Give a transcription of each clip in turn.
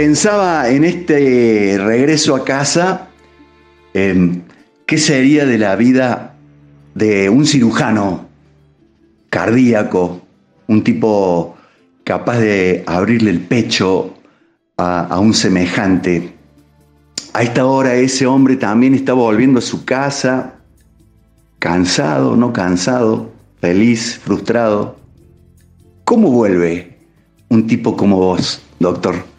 pensaba en este regreso a casa, em, ¿qué sería de la vida de un cirujano cardíaco, un tipo capaz de abrirle el pecho a, a un semejante? A esta hora ese hombre también está volviendo a su casa, cansado, no cansado, feliz, frustrado. ¿Cómo vuelve un tipo como vos, doctor?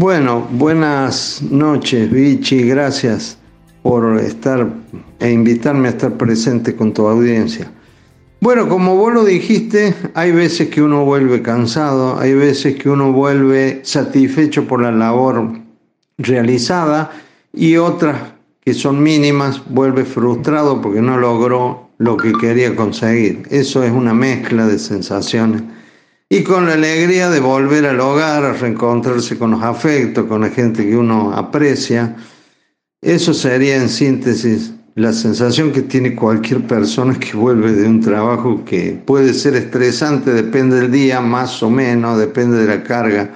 Bueno, buenas noches, Vichy, gracias por estar e invitarme a estar presente con tu audiencia. Bueno, como vos lo dijiste, hay veces que uno vuelve cansado, hay veces que uno vuelve satisfecho por la labor realizada y otras que son mínimas vuelve frustrado porque no logró lo que quería conseguir. Eso es una mezcla de sensaciones. Y con la alegría de volver al hogar, a reencontrarse con los afectos, con la gente que uno aprecia, eso sería en síntesis la sensación que tiene cualquier persona que vuelve de un trabajo que puede ser estresante, depende del día, más o menos, depende de la carga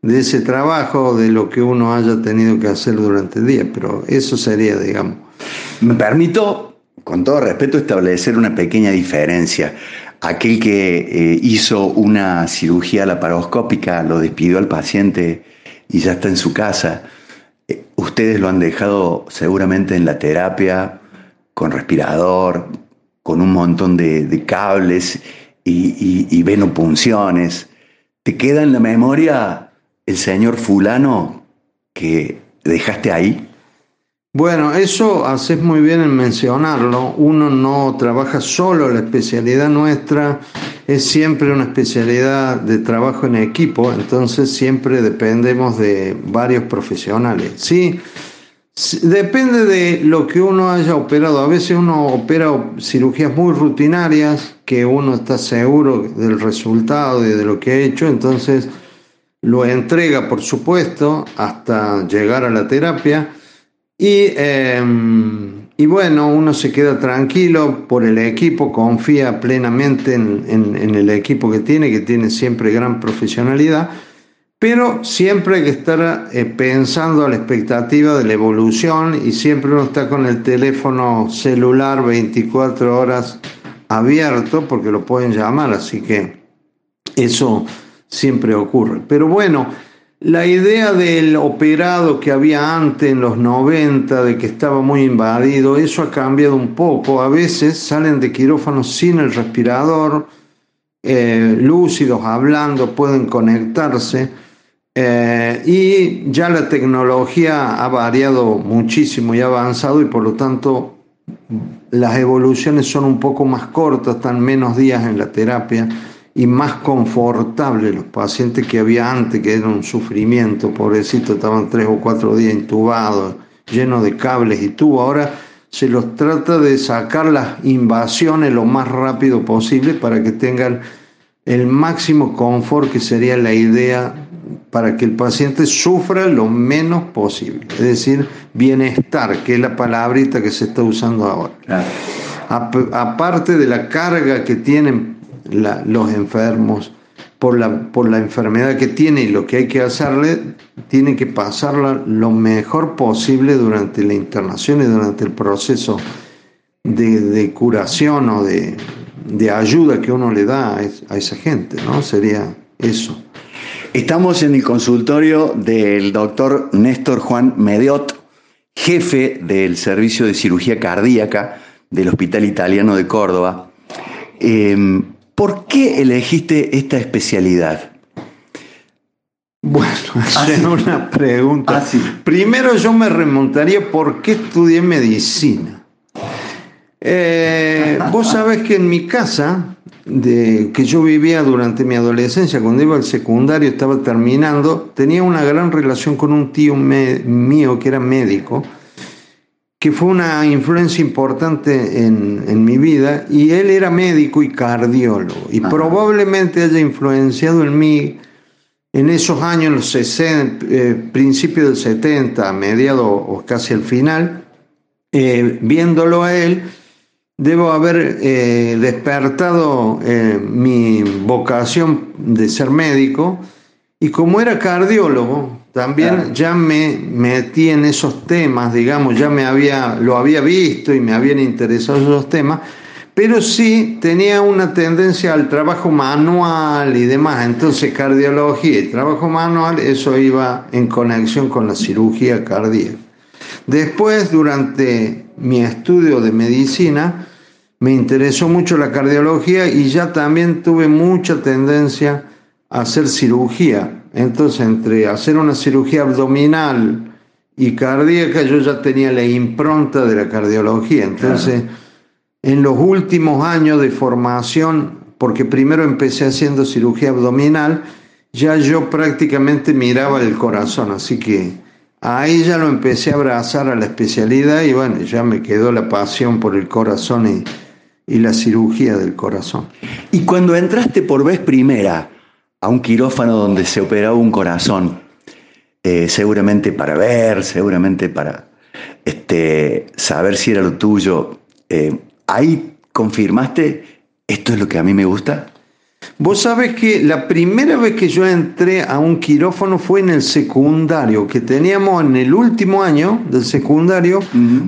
de ese trabajo, de lo que uno haya tenido que hacer durante el día, pero eso sería, digamos. Me permito, con todo respeto, establecer una pequeña diferencia. Aquel que eh, hizo una cirugía laparoscópica, lo despidió al paciente y ya está en su casa. Eh, ustedes lo han dejado seguramente en la terapia, con respirador, con un montón de, cables y, y venopunciones. ¿Te queda en la memoria el señor fulano que dejaste ahí? Bueno, eso haces muy bien en mencionarlo. Uno no trabaja solo, la especialidad nuestra es siempre una especialidad de trabajo en equipo, entonces siempre dependemos de varios profesionales. Sí, depende de lo que uno haya operado. A veces uno opera cirugías muy rutinarias, que uno está seguro del resultado y de lo que ha hecho, entonces lo entrega, por supuesto, hasta llegar a la terapia. Y, em, y, bueno, uno se queda tranquilo por el equipo, confía plenamente en, el equipo que tiene, que tiene siempre gran profesionalidad, pero siempre hay que estar eh, pensando a la expectativa de la evolución y siempre uno está con el teléfono celular 24 horas abierto porque lo pueden llamar, así que eso siempre ocurre. Pero bueno, la idea del operado que había antes en los 90, de que estaba muy invadido, eso ha cambiado un poco. A veces salen de quirófano sin el respirador, eh, lúcidos, hablando, pueden conectarse. Eh, y ya la tecnología ha variado muchísimo y avanzado y por lo tanto las evoluciones son un poco más cortas, están menos días en la terapia y más confortable los pacientes que había antes, que era un sufrimiento, pobrecito, estaban tres o cuatro días intubados, llenos de cables y tubos. Ahora se los trata de sacar las invasiones lo más rápido posible para que tengan el máximo confort, que sería la idea para que el paciente sufra lo menos posible, es decir, bienestar, que es la palabrita que se está usando ahora. Aparte de la carga que tienen los enfermos por la, por la enfermedad que tiene y lo que hay que hacerle, tiene que pasarla lo mejor posible durante la internación y durante el proceso de, curación o de, ayuda que uno le da a, esa gente, ¿no? Sería eso. Estamos en el consultorio del doctor Néstor Juan Mediot, jefe del Servicio de Cirugía Cardíaca del Hospital Italiano de Córdoba. Em, ¿Por qué elegiste esta especialidad? Bueno, ah, es una pregunta. Ah, Primero yo me remontaría por qué estudié medicina. Eh, vos sabés que en mi casa, de, que yo vivía durante mi adolescencia, cuando iba al secundario, estaba terminando, tenía una gran relación con un tío mío que era médico que fue una influencia importante en, mi vida, y él era médico y cardiólogo, y probablemente haya influenciado en mí en esos años, los 60, eh, principios del 70, mediados o casi al final, eh, viéndolo a él, debo haber eh, despertado mi vocación de ser médico, y como era cardiólogo, también ya me metí en esos temas, digamos, ya me había, lo había visto y me habían interesado esos temas, pero sí tenía una tendencia al trabajo manual y demás. Entonces, cardiología y trabajo manual, eso iba en conexión con la cirugía cardíaca. Después, durante mi estudio de medicina, me interesó mucho la cardiología y ya también tuve mucha tendencia a hacer cirugía. Entonces, entre hacer una cirugía abdominal y cardíaca, yo ya tenía la impronta de la cardiología. Entonces, en los últimos años de formación, porque primero empecé haciendo cirugía abdominal, ya yo prácticamente miraba el corazón, así que ahí ya lo empecé a abrazar a la especialidad y bueno, ya me quedó la pasión por el corazón y, la cirugía del corazón. Y cuando entraste por vez primera a un quirófano donde se operaba un corazón, eh, seguramente para ver, seguramente para este, saber si era lo tuyo, eh, ahí confirmaste, esto es lo que a mí me gusta. Vos sabés que la primera vez que yo entré a un quirófano fue en el secundario, que teníamos en el último año del secundario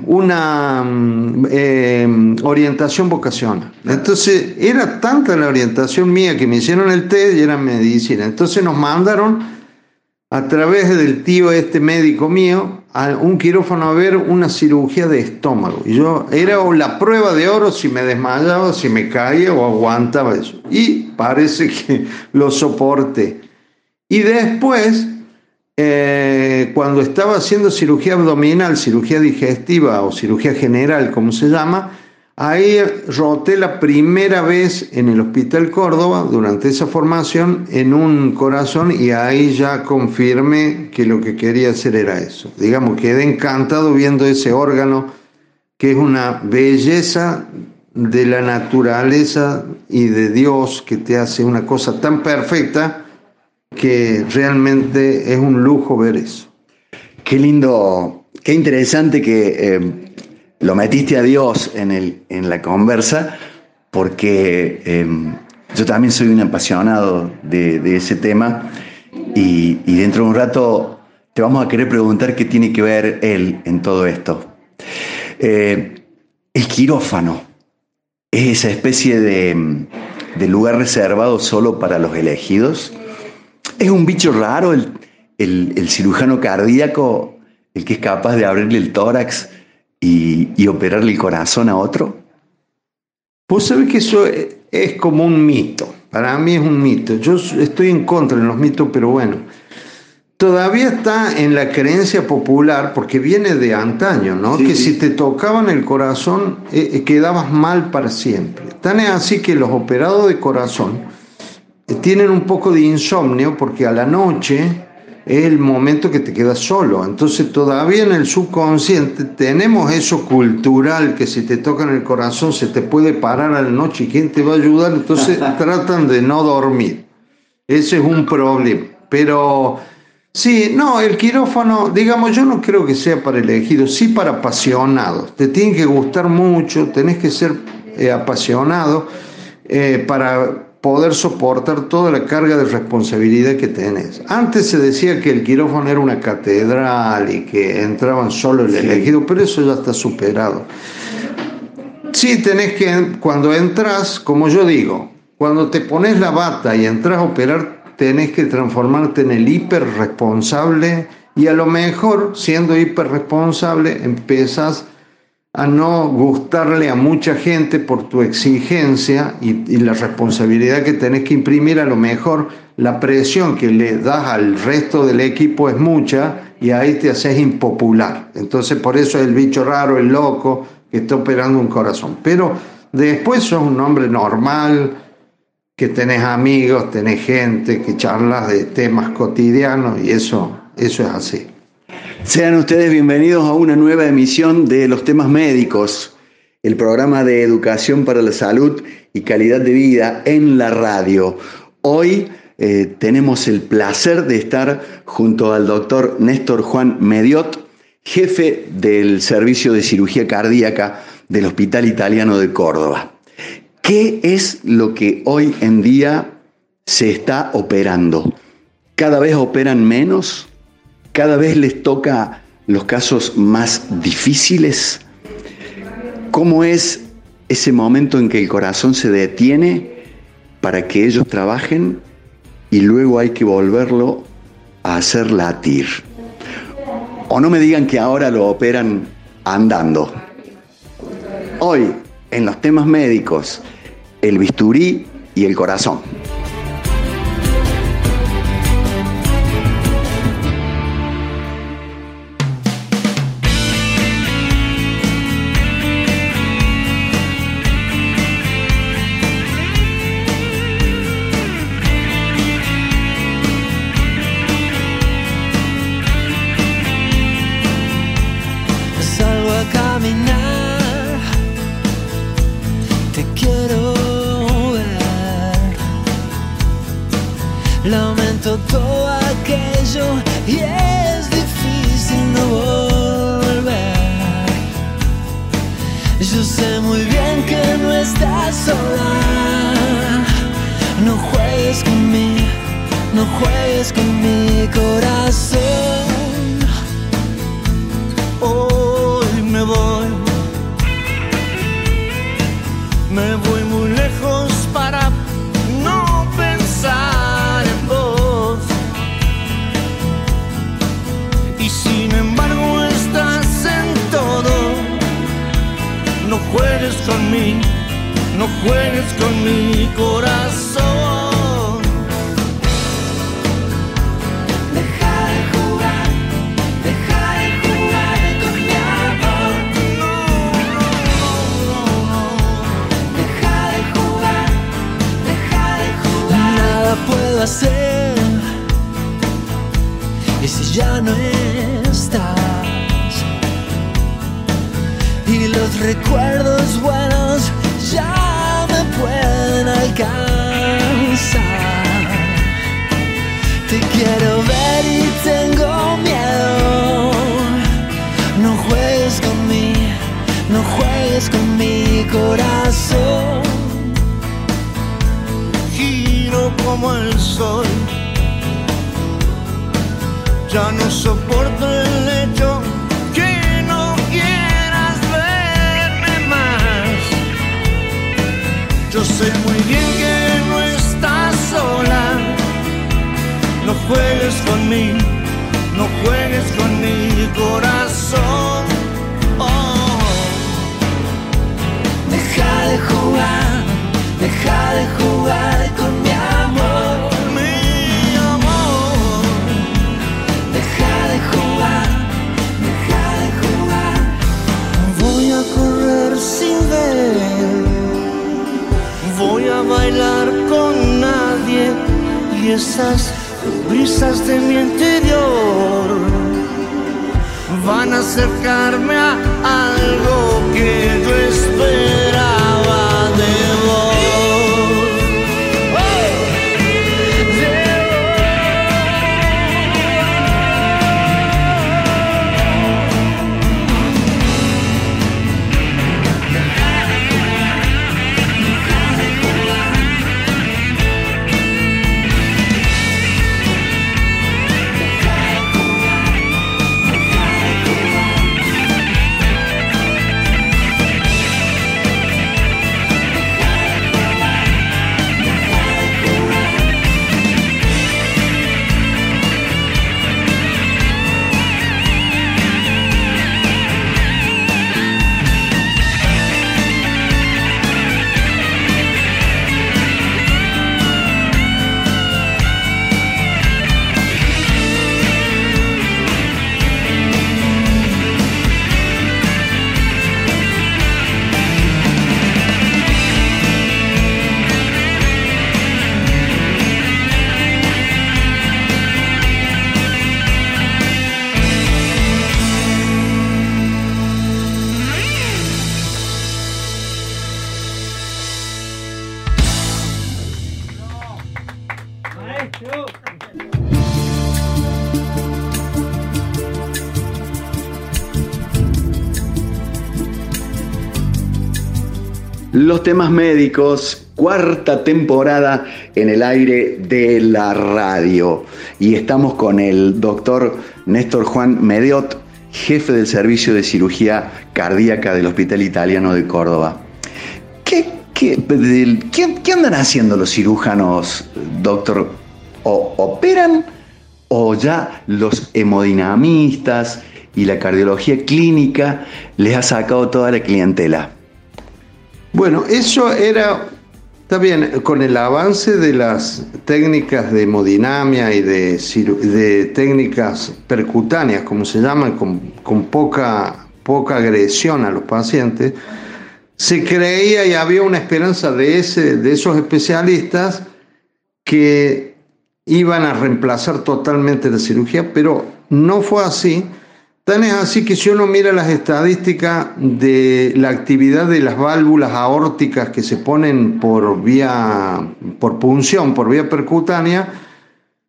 una mm, eh, orientación vocacional. Entonces era tanta la orientación mía que me hicieron el test y era medicina. Entonces nos mandaron a través del tío este médico mío a un quirófano a ver una cirugía de estómago. Y yo era la prueba de oro si me desmayaba, si me caía o aguantaba eso. Y parece que lo soporté. Y después, eh, cuando estaba haciendo cirugía abdominal, cirugía digestiva o cirugía general, como se llama, Ahí roté la primera vez en el Hospital Córdoba durante esa formación en un corazón y ahí ya confirmé que lo que quería hacer era eso. Digamos, quedé encantado viendo ese órgano que es una belleza de la naturaleza y de Dios que te hace una cosa tan perfecta que realmente es un lujo ver eso. Qué lindo, qué interesante que eh, lo metiste a Dios en, el, en la conversa, porque em, yo también soy un apasionado de, ese tema y, dentro de un rato te vamos a querer preguntar qué tiene que ver Él en todo esto. Eh, el quirófano es esa especie de, lugar reservado solo para los elegidos. Es un bicho raro el, el cirujano cardíaco, el que es capaz de abrirle el tórax y, operarle el corazón a otro? Pues sabe que eso es como un mito. Para mí es un mito. Yo estoy en contra de los mitos, pero bueno. Todavía está en la creencia popular, porque viene de antaño, ¿no? que si te tocaban el corazón, eh, eh, quedabas mal para siempre. Tan es así que los operados de corazón eh, tienen un poco de insomnio, porque a la noche es el momento que te quedas solo. Entonces todavía en el subconsciente tenemos eso cultural que si te toca en el corazón se te puede parar a la noche y quién te va a ayudar. Entonces tratan de no dormir. Ese es un problema. Pero sí, no, el quirófano, digamos, yo no creo que sea para elegidos, sí para apasionados. Te tiene que gustar mucho, tenés que ser eh, apasionado eh, para poder soportar toda la carga de responsabilidad que tenés. Antes se decía que el quirófano era una catedral y que entraban solo el elegido, pero eso ya está superado. Sí, tenés que, cuando entras, como yo digo, cuando te pones la bata y entras a operar, tenés que transformarte en el hiperresponsable y a lo mejor, siendo hiperresponsable, empiezas a no gustarle a mucha gente por tu exigencia y, la responsabilidad que tenés que imprimir, a lo mejor la presión que le das al resto del equipo es mucha y ahí te haces impopular. Entonces por eso es el bicho raro, el loco que está operando un corazón. Pero después sos un hombre normal, que tenés amigos, tenés gente, que charlas de temas cotidianos y eso, eso es así. Sean ustedes bienvenidos a una nueva emisión de Los temas médicos, el programa de educación para la salud y calidad de vida en la radio. Hoy eh, tenemos el placer de estar junto al doctor Néstor Juan Mediot, jefe del Servicio de Cirugía Cardíaca del Hospital Italiano de Córdoba. ¿Qué es lo que hoy en día se está operando? ¿Cada vez operan menos? cada vez les toca los casos más difíciles? ¿Cómo es ese momento en que el corazón se detiene para que ellos trabajen y luego hay que volverlo a hacer latir? O no me digan que ahora lo operan andando. Hoy, en los temas médicos, el bisturí y el corazón. y si ya no estás y los recuerdos buenos ya me pueden alcanzar. Te quiero ver y tengo miedo. No juegues con mí no juegues con mi corazón. Giro como el sol ya no soporto el hecho que no quieras verme más. Yo sé muy bien que no estás sola, no juegues con mí, no juegues con mi corazón. Oh. Deja de jugar, deja de jugar con mi bailar con nadie y esas brisas de mi interior van a acercarme a algo que yo espero. los temas médicos, cuarta temporada en el aire de la radio. Y estamos con el doctor Néstor Juan Mediot, jefe del Servicio de Cirugía Cardíaca del Hospital Italiano de Córdoba. ¿Qué, qué, ¿qué, qué andan haciendo los cirujanos, doctor? Operan o ya los hemodinamistas y la cardiología clínica les ha sacado toda la clientela? Bueno, eso era, está bien, con el avance de las técnicas de hemodinamia y de, técnicas percutáneas, como se llaman, con, poca, poca agresión a los pacientes, se creía y había una esperanza de, ese, de esos especialistas que iban a reemplazar totalmente la cirugía, pero no fue así Es así que si uno mira las estadísticas de la actividad de las válvulas aórticas que se ponen por vía, por punción, por vía percutánea,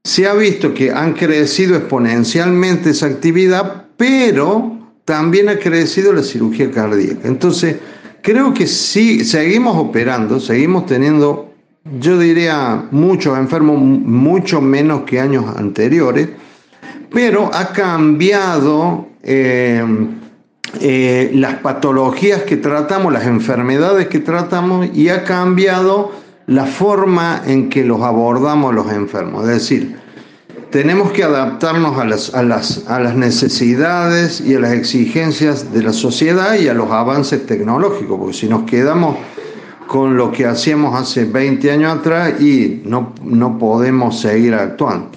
se ha visto que han crecido exponencialmente esa actividad, pero también ha crecido la cirugía cardíaca. Entonces, creo que sí, seguimos operando, seguimos teniendo, yo diría, muchos enfermos, mucho menos que años anteriores pero ha cambiado eh, eh, las patologías que tratamos, las enfermedades que tratamos y ha cambiado la forma en que los abordamos los enfermos. Es decir, tenemos que adaptarnos a las, a, las, a las, necesidades y a las exigencias de la sociedad y a los avances tecnológicos, porque si nos quedamos con lo que hacíamos hace 20 años atrás y no, no podemos seguir actuando.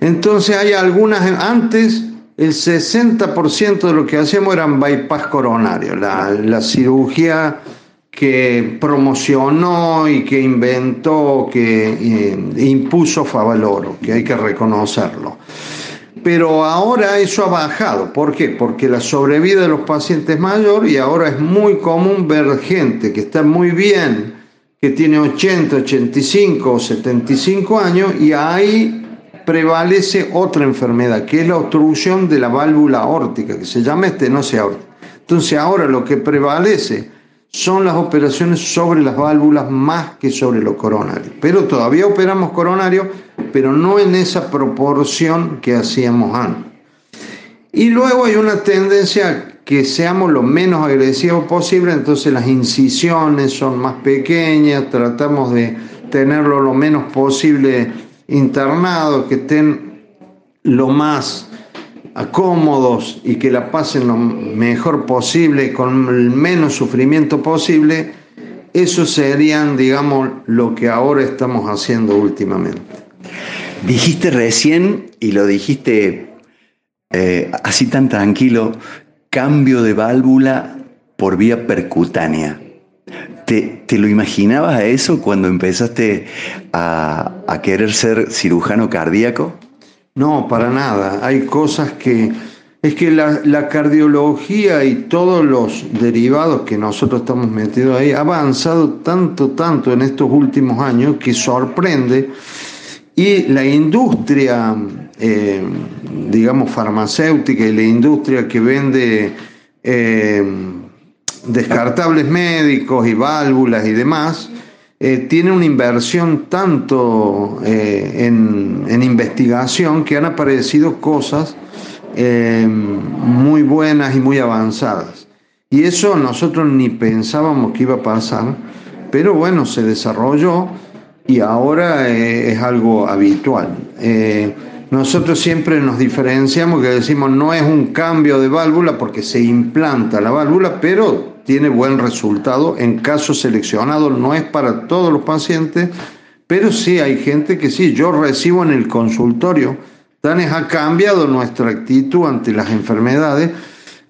Entonces hay algunas, antes el 60% de lo que hacíamos eran bypass coronario, la, cirugía que promocionó y que inventó, que eh, impuso Favaloro, que hay que reconocerlo. Pero ahora eso ha bajado. ¿Por qué? Porque la sobrevida de los pacientes es mayor y ahora es muy común ver gente que está muy bien, que tiene 80, 85 o 75 años y ahí prevalece otra enfermedad, que es la obstrucción de la válvula aórtica, que se llama estenosis aórtica. Entonces ahora lo que prevalece son las operaciones sobre las válvulas más que sobre lo coronario. Pero todavía operamos coronario, pero no en esa proporción que hacíamos antes. Y luego hay una tendencia que seamos lo menos agresivos posible, entonces las incisiones son más pequeñas, tratamos de tenerlo lo menos posible internados, que estén lo más cómodos y que la pasen lo mejor posible, con el menos sufrimiento posible, eso serían, digamos, lo que ahora estamos haciendo últimamente. Dijiste recién, y lo dijiste eh, así tan tranquilo, cambio de válvula por vía percutánea. ¿Te, lo imaginabas a eso cuando empezaste a, querer ser cirujano cardíaco? No, para nada. Hay cosas que... Es que la, cardiología y todos los derivados que nosotros estamos metidos ahí ha avanzado tanto, tanto en estos últimos años que sorprende. Y la industria, eh, digamos, farmacéutica y la industria que vende... Eh, descartables médicos y válvulas y demás, eh, tiene una inversión tanto eh, en, investigación que han aparecido cosas eh, muy buenas y muy avanzadas. Y eso nosotros ni pensábamos que iba a pasar, pero bueno, se desarrolló y ahora es algo habitual. Nosotros siempre nos diferenciamos que decimos no es un cambio de válvula porque se implanta la válvula, pero tiene buen resultado en casos seleccionados, no es para todos los pacientes, pero sí hay gente que sí, yo recibo en el consultorio, Tanes ha cambiado nuestra actitud ante las enfermedades,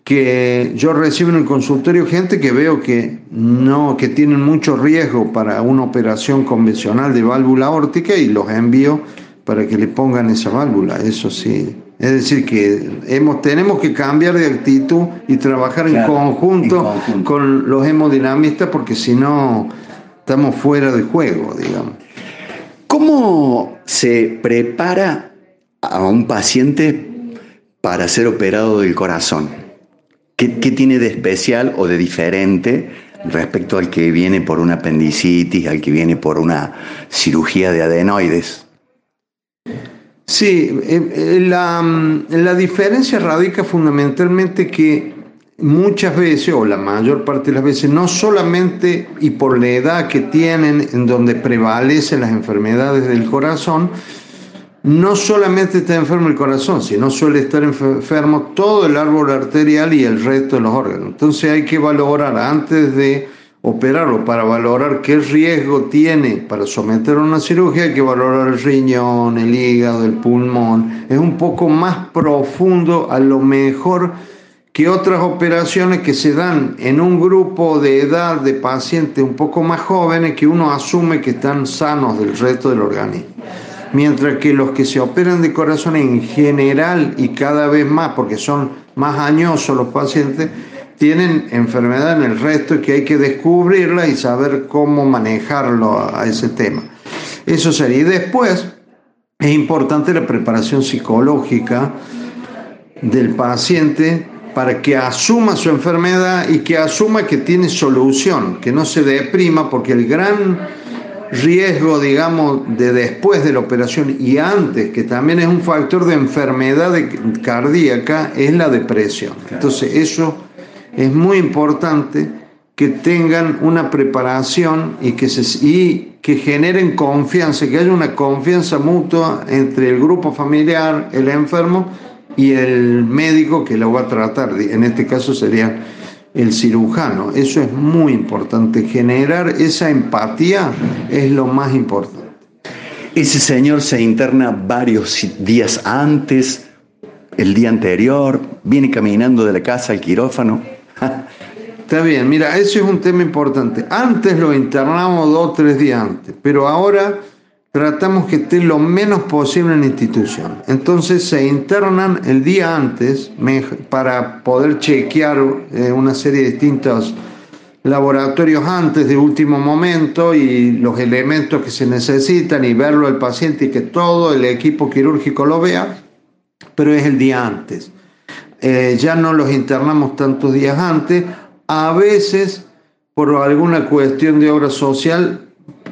que yo recibo en el consultorio gente que veo que no, que tienen mucho riesgo para una operación convencional de válvula órtica y los envío para que le pongan esa válvula, eso sí, es decir, que hemos, tenemos que cambiar de actitud y trabajar en, conjunto con los hemodinamistas porque si no estamos fuera de juego, digamos. ¿Cómo se prepara a un paciente para ser operado del corazón? ¿Qué, tiene de especial o de diferente respecto al que viene por una apendicitis, al que viene por una cirugía de adenoides. Sí, eh, eh, la, la diferencia radica fundamentalmente que muchas veces, o la mayor parte de las veces, no solamente y por la edad que tienen, en donde prevalecen las enfermedades del corazón, no solamente está enfermo el corazón, sino suele estar enfermo todo el árbol arterial y el resto de los órganos. Entonces hay que valorar antes de operarlo, para valorar qué riesgo tiene para someter a una cirugía, hay que valorar el riñón, el hígado, el pulmón. Es un poco más profundo, a lo mejor que otras operaciones que se dan en un grupo de edad de pacientes un poco más jóvenes que uno asume que están sanos del resto del organismo mientras que los que se operan de corazón en general y cada vez más, porque son más añosos los pacientes, tienen enfermedad en el resto y que hay que descubrirla y saber cómo manejarlo a ese tema. Eso sería. Y después es importante la preparación psicológica del paciente para que asuma su enfermedad y que asuma que tiene solución, que no se deprima, porque el gran riesgo, digamos, de después de la operación y antes, que también es un factor de enfermedad cardíaca, es la depresión. Entonces, eso es muy importante que tengan una preparación y que, se, y que generen confianza, que haya una confianza mutua entre el grupo familiar, el enfermo y el médico que lo va a tratar. En este caso sería el cirujano. Eso es muy importante. Generar esa empatía es lo más importante. Ese señor se interna varios días antes, el día anterior, viene caminando de la casa al quirófano. Está bien, mira, eso es un tema importante. Antes lo internamos dos o tres días antes, pero ahora tratamos que esté lo menos posible en la institución. Entonces se internan el día antes para poder chequear eh, una serie de distintos laboratorios antes de último momento y los elementos que se necesitan y verlo al paciente y que todo el equipo quirúrgico lo vea, pero es el día antes. Eh, ya no los internamos tantos días antes, a veces por alguna cuestión de obra social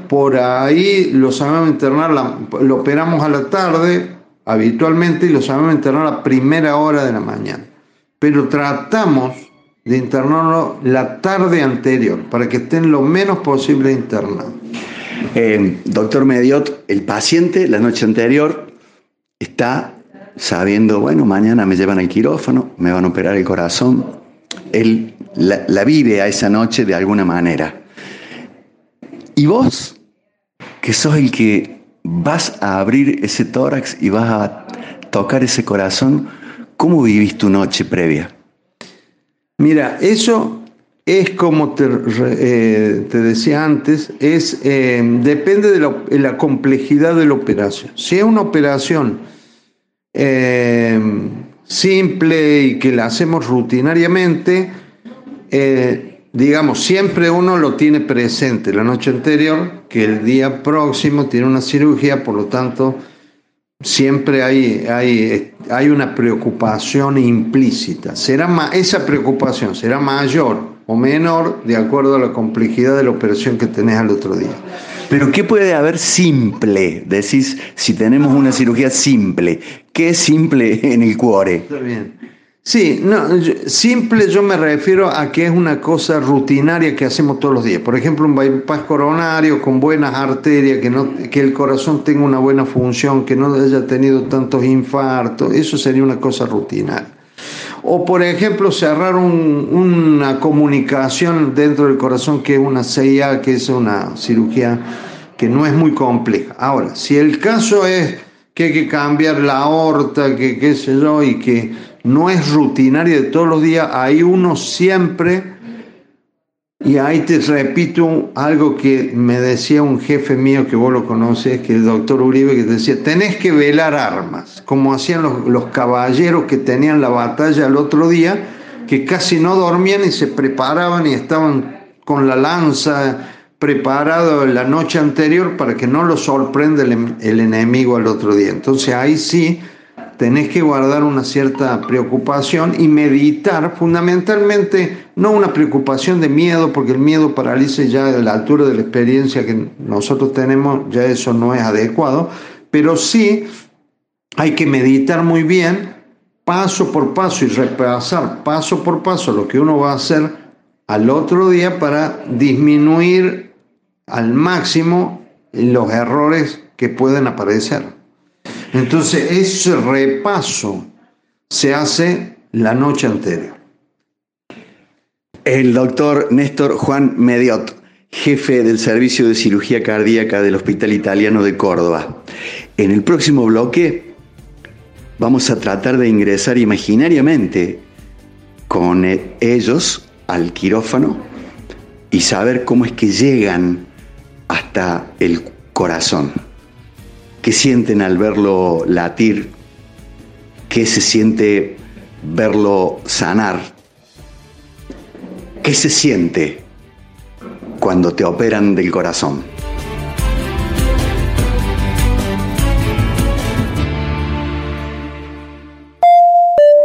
por ahí lo sabemos internar, lo operamos a la tarde habitualmente y lo sabemos internar a la primera hora de la mañana. Pero tratamos de internarlo la tarde anterior para que estén lo menos posible internados. Eh, doctor Mediot, el paciente la noche anterior está sabiendo, bueno, mañana me llevan al quirófano, me van a operar el corazón. Él la vive a esa noche de alguna manera. ¿Y vos que sos el que vas a abrir ese tórax y vas a tocar ese corazón, ¿cómo vivís tu noche previa? Mira, eso es como te, eh, decía antes, es, eh, depende de la, complejidad de la operación. Si es una operación eh, simple y que la hacemos rutinariamente, digamos, siempre uno lo tiene presente la noche anterior, que el día próximo tiene una cirugía, por lo tanto, siempre hay, hay, hay una preocupación implícita. Será esa preocupación será mayor o menor de acuerdo a la complejidad de la operación que tenés al otro día. Pero ¿qué puede haber simple? Decís, si tenemos una cirugía simple, ¿qué es simple en el cuore? Está bien. Sí, no, simple yo me refiero a que es una cosa rutinaria que hacemos todos los días. Por ejemplo, un bypass coronario con buenas arterias, que, no, que el corazón tenga una buena función, que no haya tenido tantos infartos, eso sería una cosa rutinaria. O por ejemplo, cerrar una comunicación dentro del corazón que es una CIA, que es una cirugía que no es muy compleja. Ahora, si el caso es que hay que cambiar la aorta, que qué sé yo, y que no es rutinaria de todos los días, ahí uno siempre, y ahí te repito algo que me decía un jefe mío que vos lo conoces, que el doctor Uribe, que decía, tenés que velar armas, como hacían los, los caballeros que tenían la batalla el otro día, que casi no dormían y se preparaban y estaban con la lanza preparado la noche anterior para que no lo sorprenda el, el enemigo al otro día. Entonces ahí sí tenés que guardar una cierta preocupación y meditar, fundamentalmente no una preocupación de miedo, porque el miedo paraliza ya a la altura de la experiencia que nosotros tenemos, ya eso no es adecuado, pero sí hay que meditar muy bien, paso por paso y repasar paso por paso lo que uno va a hacer al otro día para disminuir al máximo los errores que pueden aparecer. Entonces ese repaso se hace la noche anterior. El doctor Néstor Juan Mediot, jefe del Servicio de Cirugía Cardíaca del Hospital Italiano de Córdoba. En el próximo bloque vamos a tratar de ingresar imaginariamente con ellos al quirófano y saber cómo es que llegan hasta el corazón. ¿Qué sienten al verlo latir? ¿Qué se siente verlo sanar? ¿Qué se siente cuando te operan del corazón?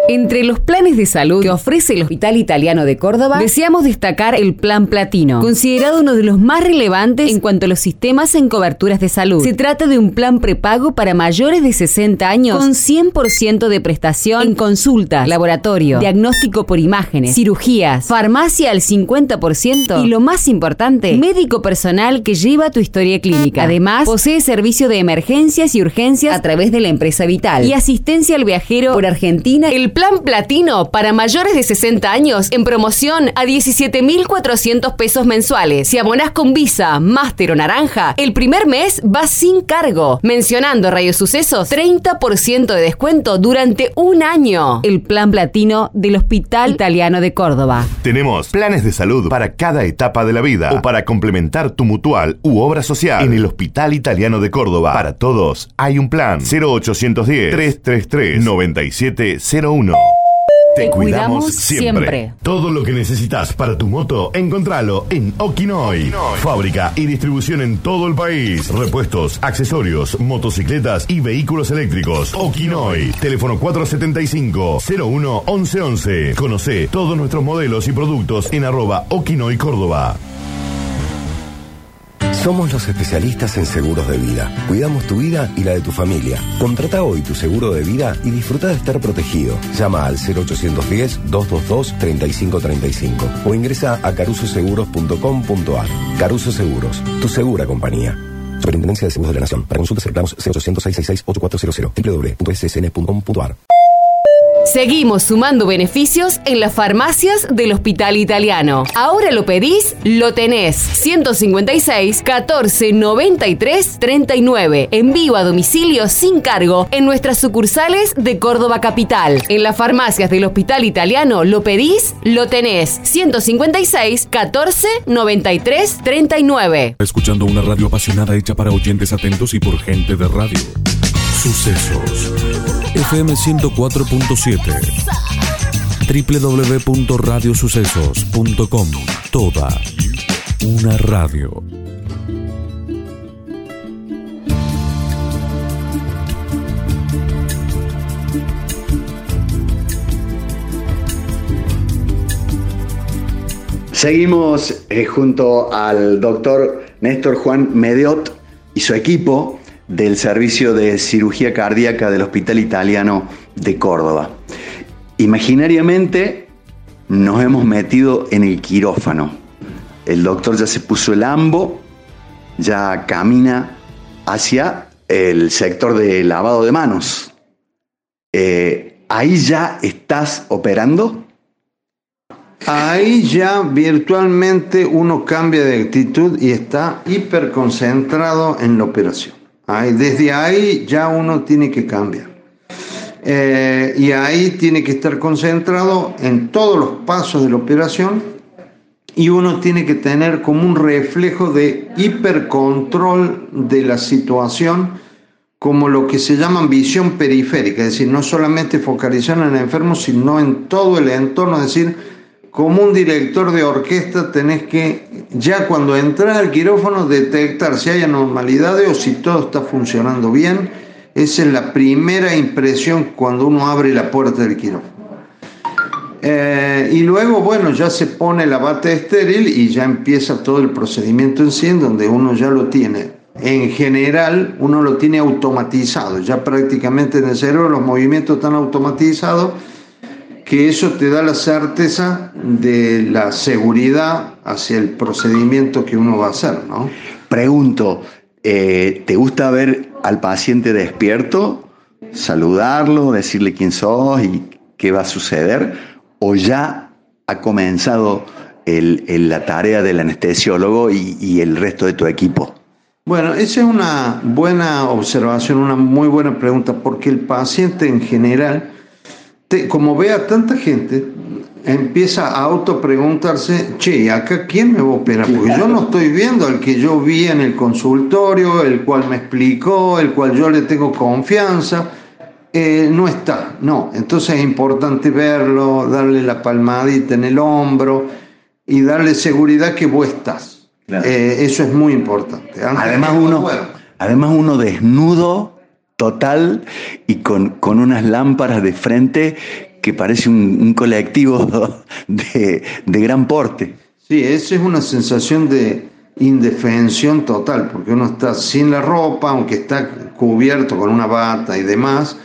Entre los planes de salud que ofrece el Hospital Italiano de Córdoba, deseamos destacar el Plan Platino, considerado uno de los más relevantes en cuanto a los sistemas en coberturas de salud. Se trata de un plan prepago para mayores de 60 años con 100% de prestación en consultas, laboratorio, diagnóstico por imágenes, cirugías, farmacia al 50% y lo más importante, médico personal que lleva tu historia clínica. Además, posee servicio de emergencias y urgencias a través de la empresa Vital y asistencia al viajero por Argentina. El Plan Platino para mayores de 60 años en promoción a 17.400 pesos mensuales. Si abonás con Visa, Máster o Naranja, el primer mes va sin cargo. Mencionando Radio Sucesos, 30% de descuento durante un año. El Plan Platino del Hospital Italiano de Córdoba. Tenemos planes de salud para cada etapa de la vida o para complementar tu mutual u obra social. En el Hospital Italiano de Córdoba, para todos hay un plan 0810 333 9701. Te cuidamos siempre. Todo lo que necesitas para tu moto, encontralo en Okinoy. Fábrica y distribución en todo el país. Repuestos, accesorios, motocicletas y vehículos eléctricos. Okinoy. Teléfono 475-01-1111. Conoce todos nuestros modelos y productos en arroba Okinoy Córdoba. Somos los especialistas en seguros de vida. Cuidamos tu vida y la de tu familia. Contrata hoy tu seguro de vida y disfruta de estar protegido. Llama al 0810-222-3535 o ingresa a carusoseguros.com.ar. Caruso Seguros, tu segura compañía. Superintendencia de Seguros de la Nación. Para consultas reclamos 0800 666 8400 www.ssn.com.ar. Seguimos sumando beneficios en las farmacias del Hospital Italiano. Ahora lo pedís, lo tenés. 156 14 93 39. Envío a domicilio sin cargo en nuestras sucursales de Córdoba Capital. En las farmacias del Hospital Italiano lo pedís, lo tenés. 156 14 93 39. Escuchando una radio apasionada hecha para oyentes atentos y por gente de radio. Sucesos. FM 104.7 www.radiosucesos.com Toda una radio. Seguimos eh, junto al doctor Néstor Juan Mediot y su equipo del Servicio de Cirugía Cardíaca del Hospital Italiano de Córdoba. Imaginariamente nos hemos metido en el quirófano. El doctor ya se puso el ambo, ya camina hacia el sector de lavado de manos. Eh, ¿Ahí ya estás operando? Ahí ya virtualmente uno cambia de actitud y está hiperconcentrado en la operación. Desde ahí ya uno tiene que cambiar. Eh, y ahí tiene que estar concentrado en todos los pasos de la operación y uno tiene que tener como un reflejo de hipercontrol de la situación, como lo que se llama visión periférica, es decir, no solamente focalizar en el enfermo, sino en todo el entorno, es decir, como un director de orquesta tenés que, ya cuando entras al quirófano, detectar si hay anormalidades o si todo está funcionando bien. Esa es la primera impresión cuando uno abre la puerta del quirófano. Eh, y luego, bueno, ya se pone la bata estéril y ya empieza todo el procedimiento en sí, donde uno ya lo tiene. En general, uno lo tiene automatizado. Ya prácticamente en el cerebro los movimientos están automatizados, que eso te da la certeza de la seguridad hacia el procedimiento que uno va a hacer, ¿no? Pregunto, eh, ¿te gusta ver al paciente despierto, saludarlo, decirle quién sos y qué va a suceder? o ya ha comenzado la tarea del anestesiólogo y, el resto de tu equipo? Bueno, esa es una buena observación, una muy buena pregunta, porque el paciente en general, como ve a tanta gente, empieza a autopreguntarse, che, ¿acá quién me va a operar? Porque yo no estoy viendo al que yo vi en el consultorio, el cual me explicó, el cual yo le tengo confianza. Eh, no está, no. Entonces es importante verlo, darle la palmadita en el hombro y darle seguridad que vos estás. Eh, eso es muy importante. además uno, además uno desnudo total y con, con, unas lámparas de frente que parece un, colectivo de, de gran porte. Sí, esa es una sensación de indefensión total, porque uno está sin la ropa, aunque está cubierto con una bata y demás,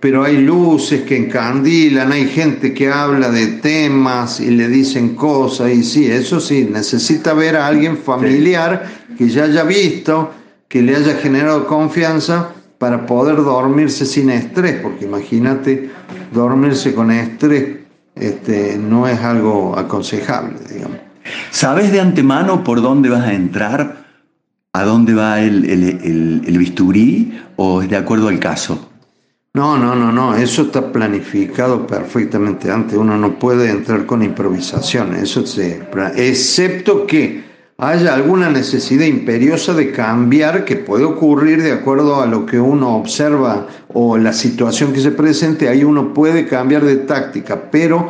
pero hay luces que encandilan, hay gente que habla de temas y le dicen cosas, y sí, eso sí, necesita ver a alguien familiar que ya haya visto, que le haya generado confianza para poder dormirse sin estrés, porque imagínate, dormirse con estrés este, no es algo aconsejable, digamos. ¿Sabes de antemano por dónde vas a entrar? ¿A dónde va el, el bisturí? ¿O es de acuerdo al caso? No, no, no, no, eso está planificado perfectamente antes. Uno no puede entrar con improvisación, eso se, excepto que haya alguna necesidad imperiosa de cambiar que puede ocurrir de acuerdo a lo que uno observa o la situación que se presente, ahí uno puede cambiar de táctica, pero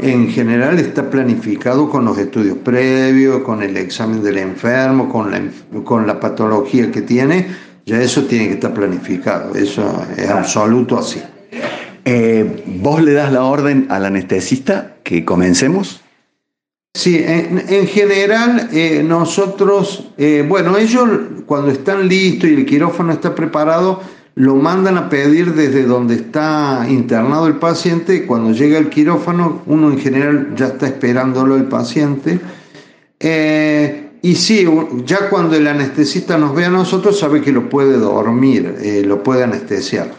en general está planificado con los estudios previos, con el examen del enfermo, con la, con la patología que tiene ya eso tiene que estar planificado, eso es absoluto así. Eh, ¿Vos le das la orden al anestesista que comencemos? Sí, en, general eh, nosotros, eh, bueno, ellos cuando están listos y el quirófano está preparado, lo mandan a pedir desde donde está internado el paciente. Cuando llega el quirófano, uno en general ya está esperándolo el paciente. Y sí, ya cuando el anestesista nos ve a nosotros, sabe que lo puede dormir, eh, lo puede anestesiar.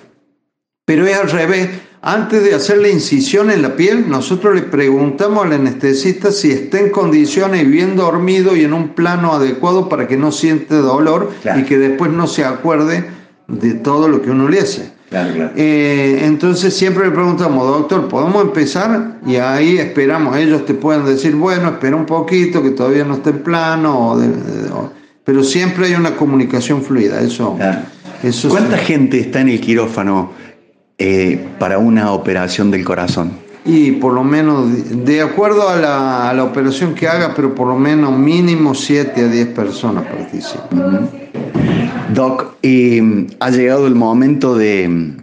Pero es al revés. Antes de hacer la incisión en la piel, nosotros le preguntamos al anestesista si está en condiciones bien dormido y en un plano adecuado para que no siente dolor y que después no se acuerde de todo lo que uno le hace. Eh, entonces siempre le preguntamos, doctor, ¿podemos empezar? Y ahí esperamos, ellos te pueden decir, bueno, espera un poquito, que todavía no está en plano, pero siempre hay una comunicación fluida. Eso, eso ¿Cuánta gente está en el quirófano eh, para una operación del corazón? Y por lo menos, de acuerdo a la, a la operación que haga, pero por lo menos mínimo 7 a 10 personas participan. Doc, y ha llegado el momento de,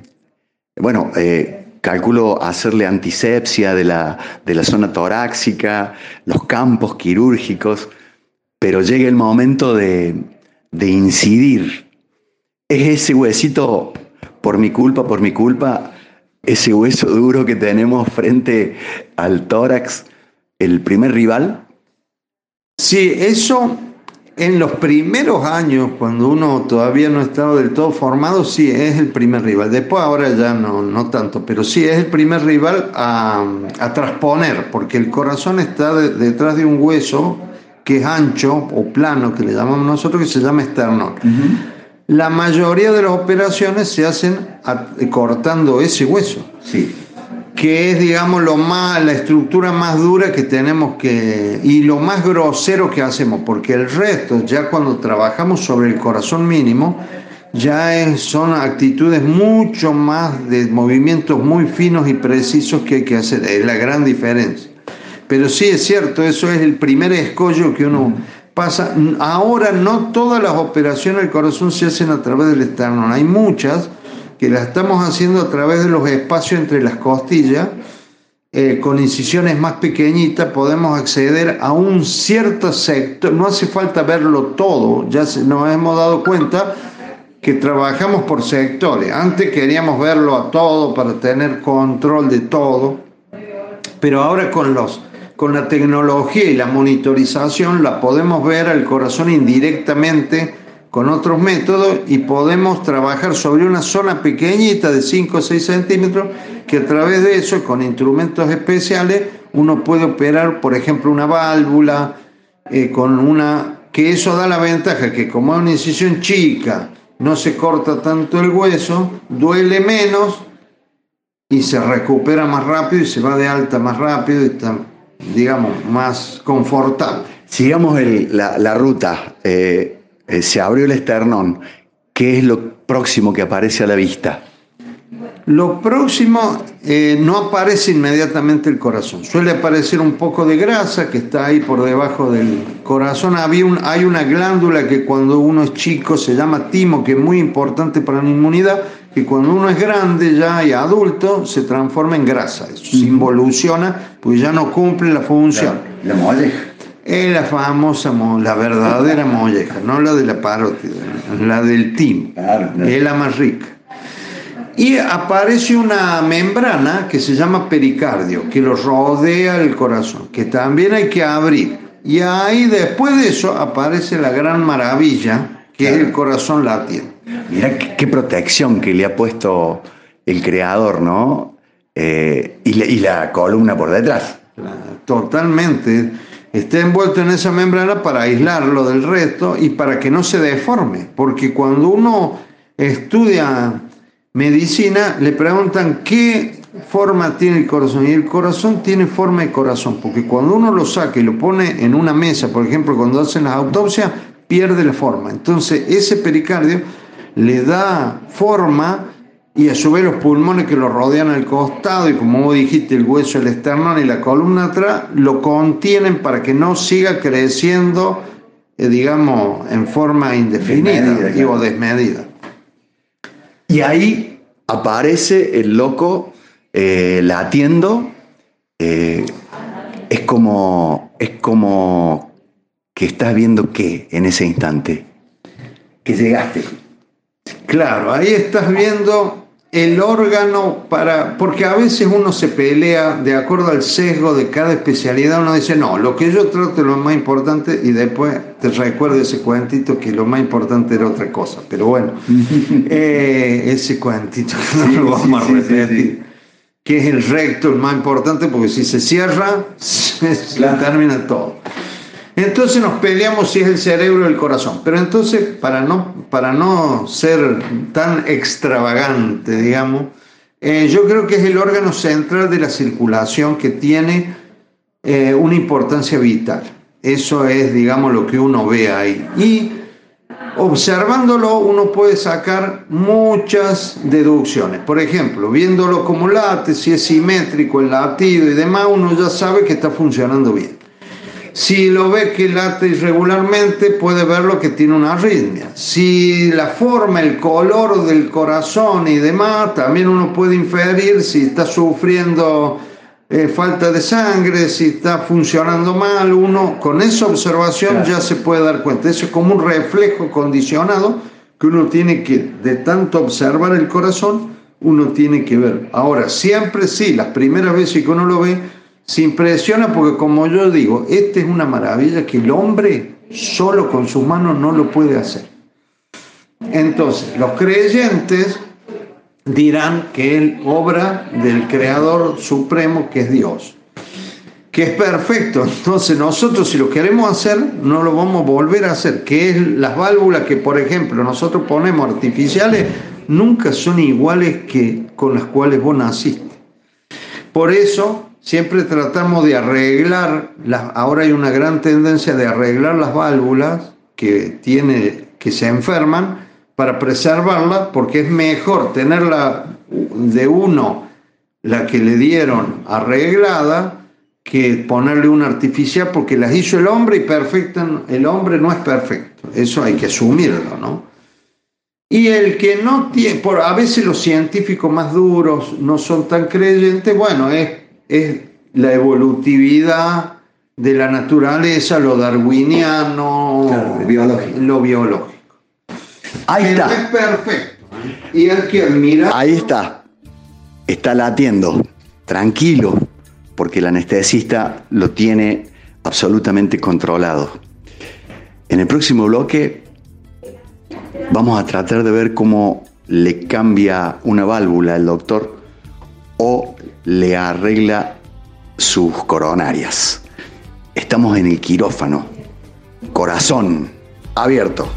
bueno, eh, calculo hacerle antisepsia de la, de la zona torácica, los campos quirúrgicos, pero llega el momento de, de incidir. ¿Es ese huesito, por mi culpa, por mi culpa, ese hueso duro que tenemos frente al tórax, el primer rival? Sí, eso en los primeros años, cuando uno todavía no estaba del todo formado, sí, es el primer rival. Después ahora ya no, no tanto, pero sí es el primer rival a, a transponer, porque el corazón está detrás de un hueso que es ancho o plano, que le llamamos nosotros, que se llama esternón. La mayoría de las operaciones se hacen cortando ese hueso. Sí que es, digamos, lo más, la estructura más dura que tenemos que, y lo más grosero que hacemos, porque el resto, ya cuando trabajamos sobre el corazón mínimo, ya son actitudes mucho más de movimientos muy finos y precisos que hay que hacer, es la gran diferencia. Pero sí es cierto, eso es el primer escollo que uno pasa. Ahora no todas las operaciones del corazón se hacen a través del esternón, hay muchas que la estamos haciendo a través de los espacios entre las costillas, eh, con incisiones más pequeñitas, podemos acceder a un cierto sector, no hace falta verlo todo, ya nos hemos dado cuenta que trabajamos por sectores. Antes queríamos verlo a todo para tener control de todo, pero ahora con los con la tecnología y la monitorización la podemos ver al corazón indirectamente con otros métodos y podemos trabajar sobre una zona pequeñita de 5 o 6 centímetros que a través de eso, con instrumentos especiales, uno puede operar, por ejemplo, una válvula, eh, con una que eso da la ventaja que como es una incisión chica, no se corta tanto el hueso, duele menos y se recupera más rápido y se va de alta más rápido y está, digamos, más confortable. Sigamos la, ruta. Eh, eh, se abrió el esternón, ¿qué es lo próximo que aparece a la vista? Lo próximo eh, no aparece inmediatamente el corazón. Suele aparecer un poco de grasa que está ahí por debajo del corazón. hay una glándula que cuando uno es chico se llama timo, que es muy importante para la inmunidad, que cuando uno es grande ya y adulto se transforma en grasa. Eso se involuciona porque ya no cumple la función. La, la molleja. Es la famosa, la verdadera molleja, no la de la parótida, la del tim, es la más rica. Y aparece una membrana que se llama pericardio, que lo rodea el corazón, que también hay que abrir. Y ahí después de eso aparece la gran maravilla, que es el corazón latiendo. Mira qué, protección que le ha puesto el creador, ¿no? Eh, y, la, y, la, columna por detrás. Totalmente esté envuelto en esa membrana para aislarlo del resto y para que no se deforme. Porque cuando uno estudia medicina, le preguntan qué forma tiene el corazón. Y el corazón tiene forma de corazón. Porque cuando uno lo saca y lo pone en una mesa, por ejemplo, cuando hacen las autopsias, pierde la forma. Entonces, ese pericardio le da forma y a su vez los pulmones que lo rodean al costado y como vos dijiste el hueso, el esternón y la columna atrás lo contienen para que no siga creciendo, eh, digamos, en forma indefinida o desmedida. Y ahí aparece el loco eh, latiendo, eh, es como, es como que estás viendo qué en ese instante, que llegaste. Claro, ahí estás viendo el órgano para, porque a veces uno se pelea de acuerdo al sesgo de cada especialidad, uno dice, no, lo que yo trato es lo más importante y después te recuerdo ese cuentito que lo más importante era otra cosa, pero bueno, eh, ese cuentito que no lo vamos a repetir, que es el recto, el más importante, porque si se cierra, se termina todo. Entonces nos peleamos si es el cerebro o el corazón. Pero entonces, para no, para no ser tan extravagante, digamos, eh, yo creo que es el órgano central de la circulación que tiene eh, una importancia vital. Eso es, digamos, lo que uno ve ahí. Y observándolo uno puede sacar muchas deducciones. Por ejemplo, viéndolo como late, si es simétrico el latido y demás, uno ya sabe que está funcionando bien. Si lo ve que late irregularmente, puede ver lo que tiene una arritmia. Si la forma, el color del corazón y demás, también uno puede inferir si está sufriendo eh, falta de sangre, si está funcionando mal. Uno con esa observación ya se puede dar cuenta. Eso es como un reflejo condicionado que uno tiene que, de tanto observar el corazón, uno tiene que ver. Ahora, siempre sí, las primeras veces que uno lo ve, se impresiona porque, como yo digo, esta es una maravilla que el hombre solo con sus manos no lo puede hacer. Entonces, los creyentes dirán que es obra del Creador Supremo, que es Dios, que es perfecto. Entonces, nosotros si lo queremos hacer, no lo vamos a volver a hacer, que es las válvulas que, por ejemplo, nosotros ponemos artificiales, nunca son iguales que con las cuales vos naciste. Por eso siempre tratamos de arreglar, las, ahora hay una gran tendencia de arreglar las válvulas que, tiene, que se enferman para preservarlas, porque es mejor tenerla de uno, la que le dieron arreglada, que ponerle una artificial, porque las hizo el hombre y perfecto, el hombre no es perfecto. Eso hay que asumirlo, ¿no? Y el que no tiene, por, a veces los científicos más duros no son tan creyentes, bueno, es, es la evolutividad de la naturaleza, lo darwiniano, Claro, lo biológico. lo biológico. Ahí está. es perfecto. ¿eh? Y hay que admirar. Ahí está. Está latiendo. Tranquilo. Porque el anestesista lo tiene absolutamente controlado. En el próximo bloque vamos a tratar de ver cómo le cambia una válvula al doctor o le arregla sus coronarias. Estamos en el quirófano. Corazón abierto.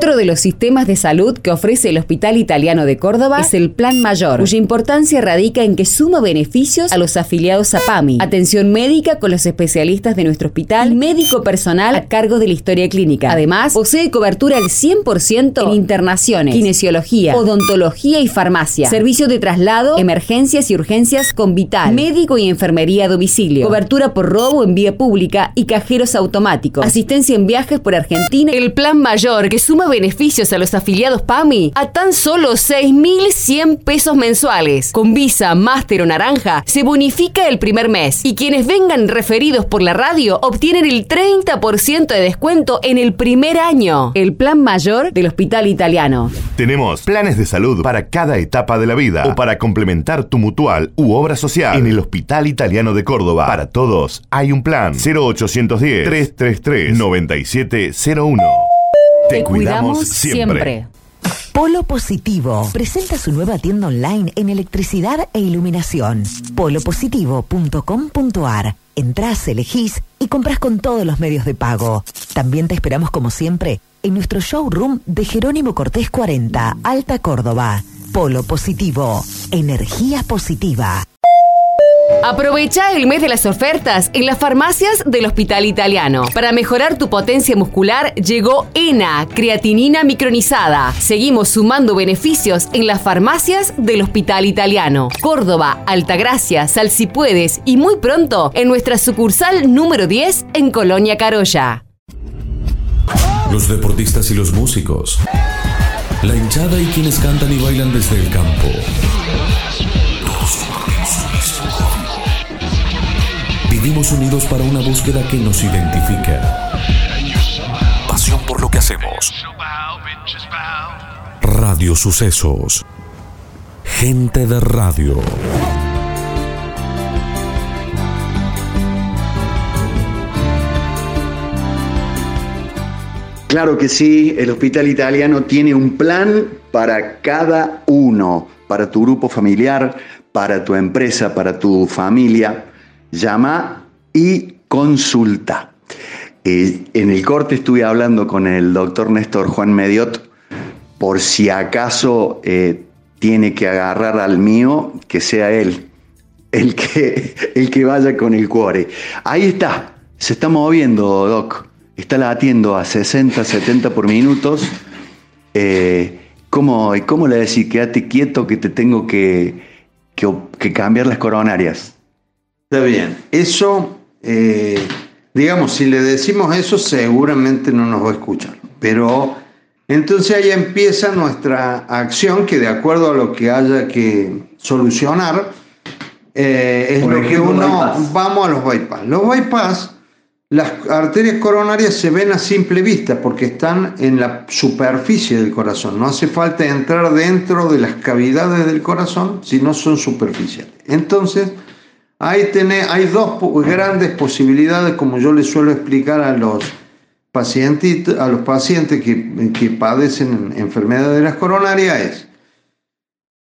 Otro de los sistemas de salud que ofrece el Hospital Italiano de Córdoba es el Plan Mayor, cuya importancia radica en que suma beneficios a los afiliados a PAMI, atención médica con los especialistas de nuestro hospital y médico personal a cargo de la historia clínica. Además, posee cobertura al 100% en internaciones, kinesiología, odontología y farmacia, servicio de traslado, emergencias y urgencias con Vital, médico y enfermería a domicilio, cobertura por robo en vía pública y cajeros automáticos, asistencia en viajes por Argentina, el Plan Mayor que suma beneficios a los afiliados PAMI a tan solo 6.100 pesos mensuales. Con Visa, Máster o Naranja se bonifica el primer mes y quienes vengan referidos por la radio obtienen el 30% de descuento en el primer año. El Plan Mayor del Hospital Italiano. Tenemos planes de salud para cada etapa de la vida o para complementar tu mutual u obra social. En el Hospital Italiano de Córdoba, para todos hay un plan 0810-333-9701. Te, cuidamos, siempre. Polo Positivo presenta su nueva tienda online en electricidad e iluminación. polopositivo.com.ar. Entrás, elegís y compras con todos los medios de pago. También te esperamos como siempre en nuestro showroom de Jerónimo Cortés 40, Alta Córdoba. Polo Positivo, energía positiva. Aprovecha el mes de las ofertas en las farmacias del Hospital Italiano. Para mejorar tu potencia muscular llegó ENA, creatinina micronizada. Seguimos sumando beneficios en las farmacias del Hospital Italiano. Córdoba, Altagracia, Salsipuedes y muy pronto en nuestra sucursal número 10 en Colonia Carolla. Los deportistas y los músicos. La hinchada y quienes cantan y bailan desde el campo. Vivimos unidos para una búsqueda que nos identifica. Pasión por lo que hacemos. Radio Sucesos. Gente de radio. Claro que sí, el Hospital Italiano tiene un plan para cada uno, para tu grupo familiar, para tu empresa, para tu familia. Llama y consulta. Eh, en el corte estuve hablando con el doctor Néstor Juan Mediot por si acaso eh, tiene que agarrar al mío, que sea él el que, el que vaya con el cuore. Ahí está, se está moviendo, Doc. Está latiendo a 60, 70 por minutos. Eh, ¿cómo, ¿Cómo le decís? Quédate quieto que te tengo que, que, que cambiar las coronarias. Está bien. Eso, eh, digamos, si le decimos eso, seguramente no nos va a escuchar. Pero entonces ahí empieza nuestra acción que de acuerdo a lo que haya que solucionar, eh, es Por lo ejemplo, que uno... bypass. Vamos a los bypass. Los bypass, las arterias coronarias se ven a simple vista porque están en la superficie del corazón. No hace falta entrar dentro de las cavidades del corazón, sino son superficiales. Entonces, Ahí tenés, hay dos grandes posibilidades, como yo les suelo explicar a los pacientes, a los pacientes que, que padecen enfermedades de las coronarias,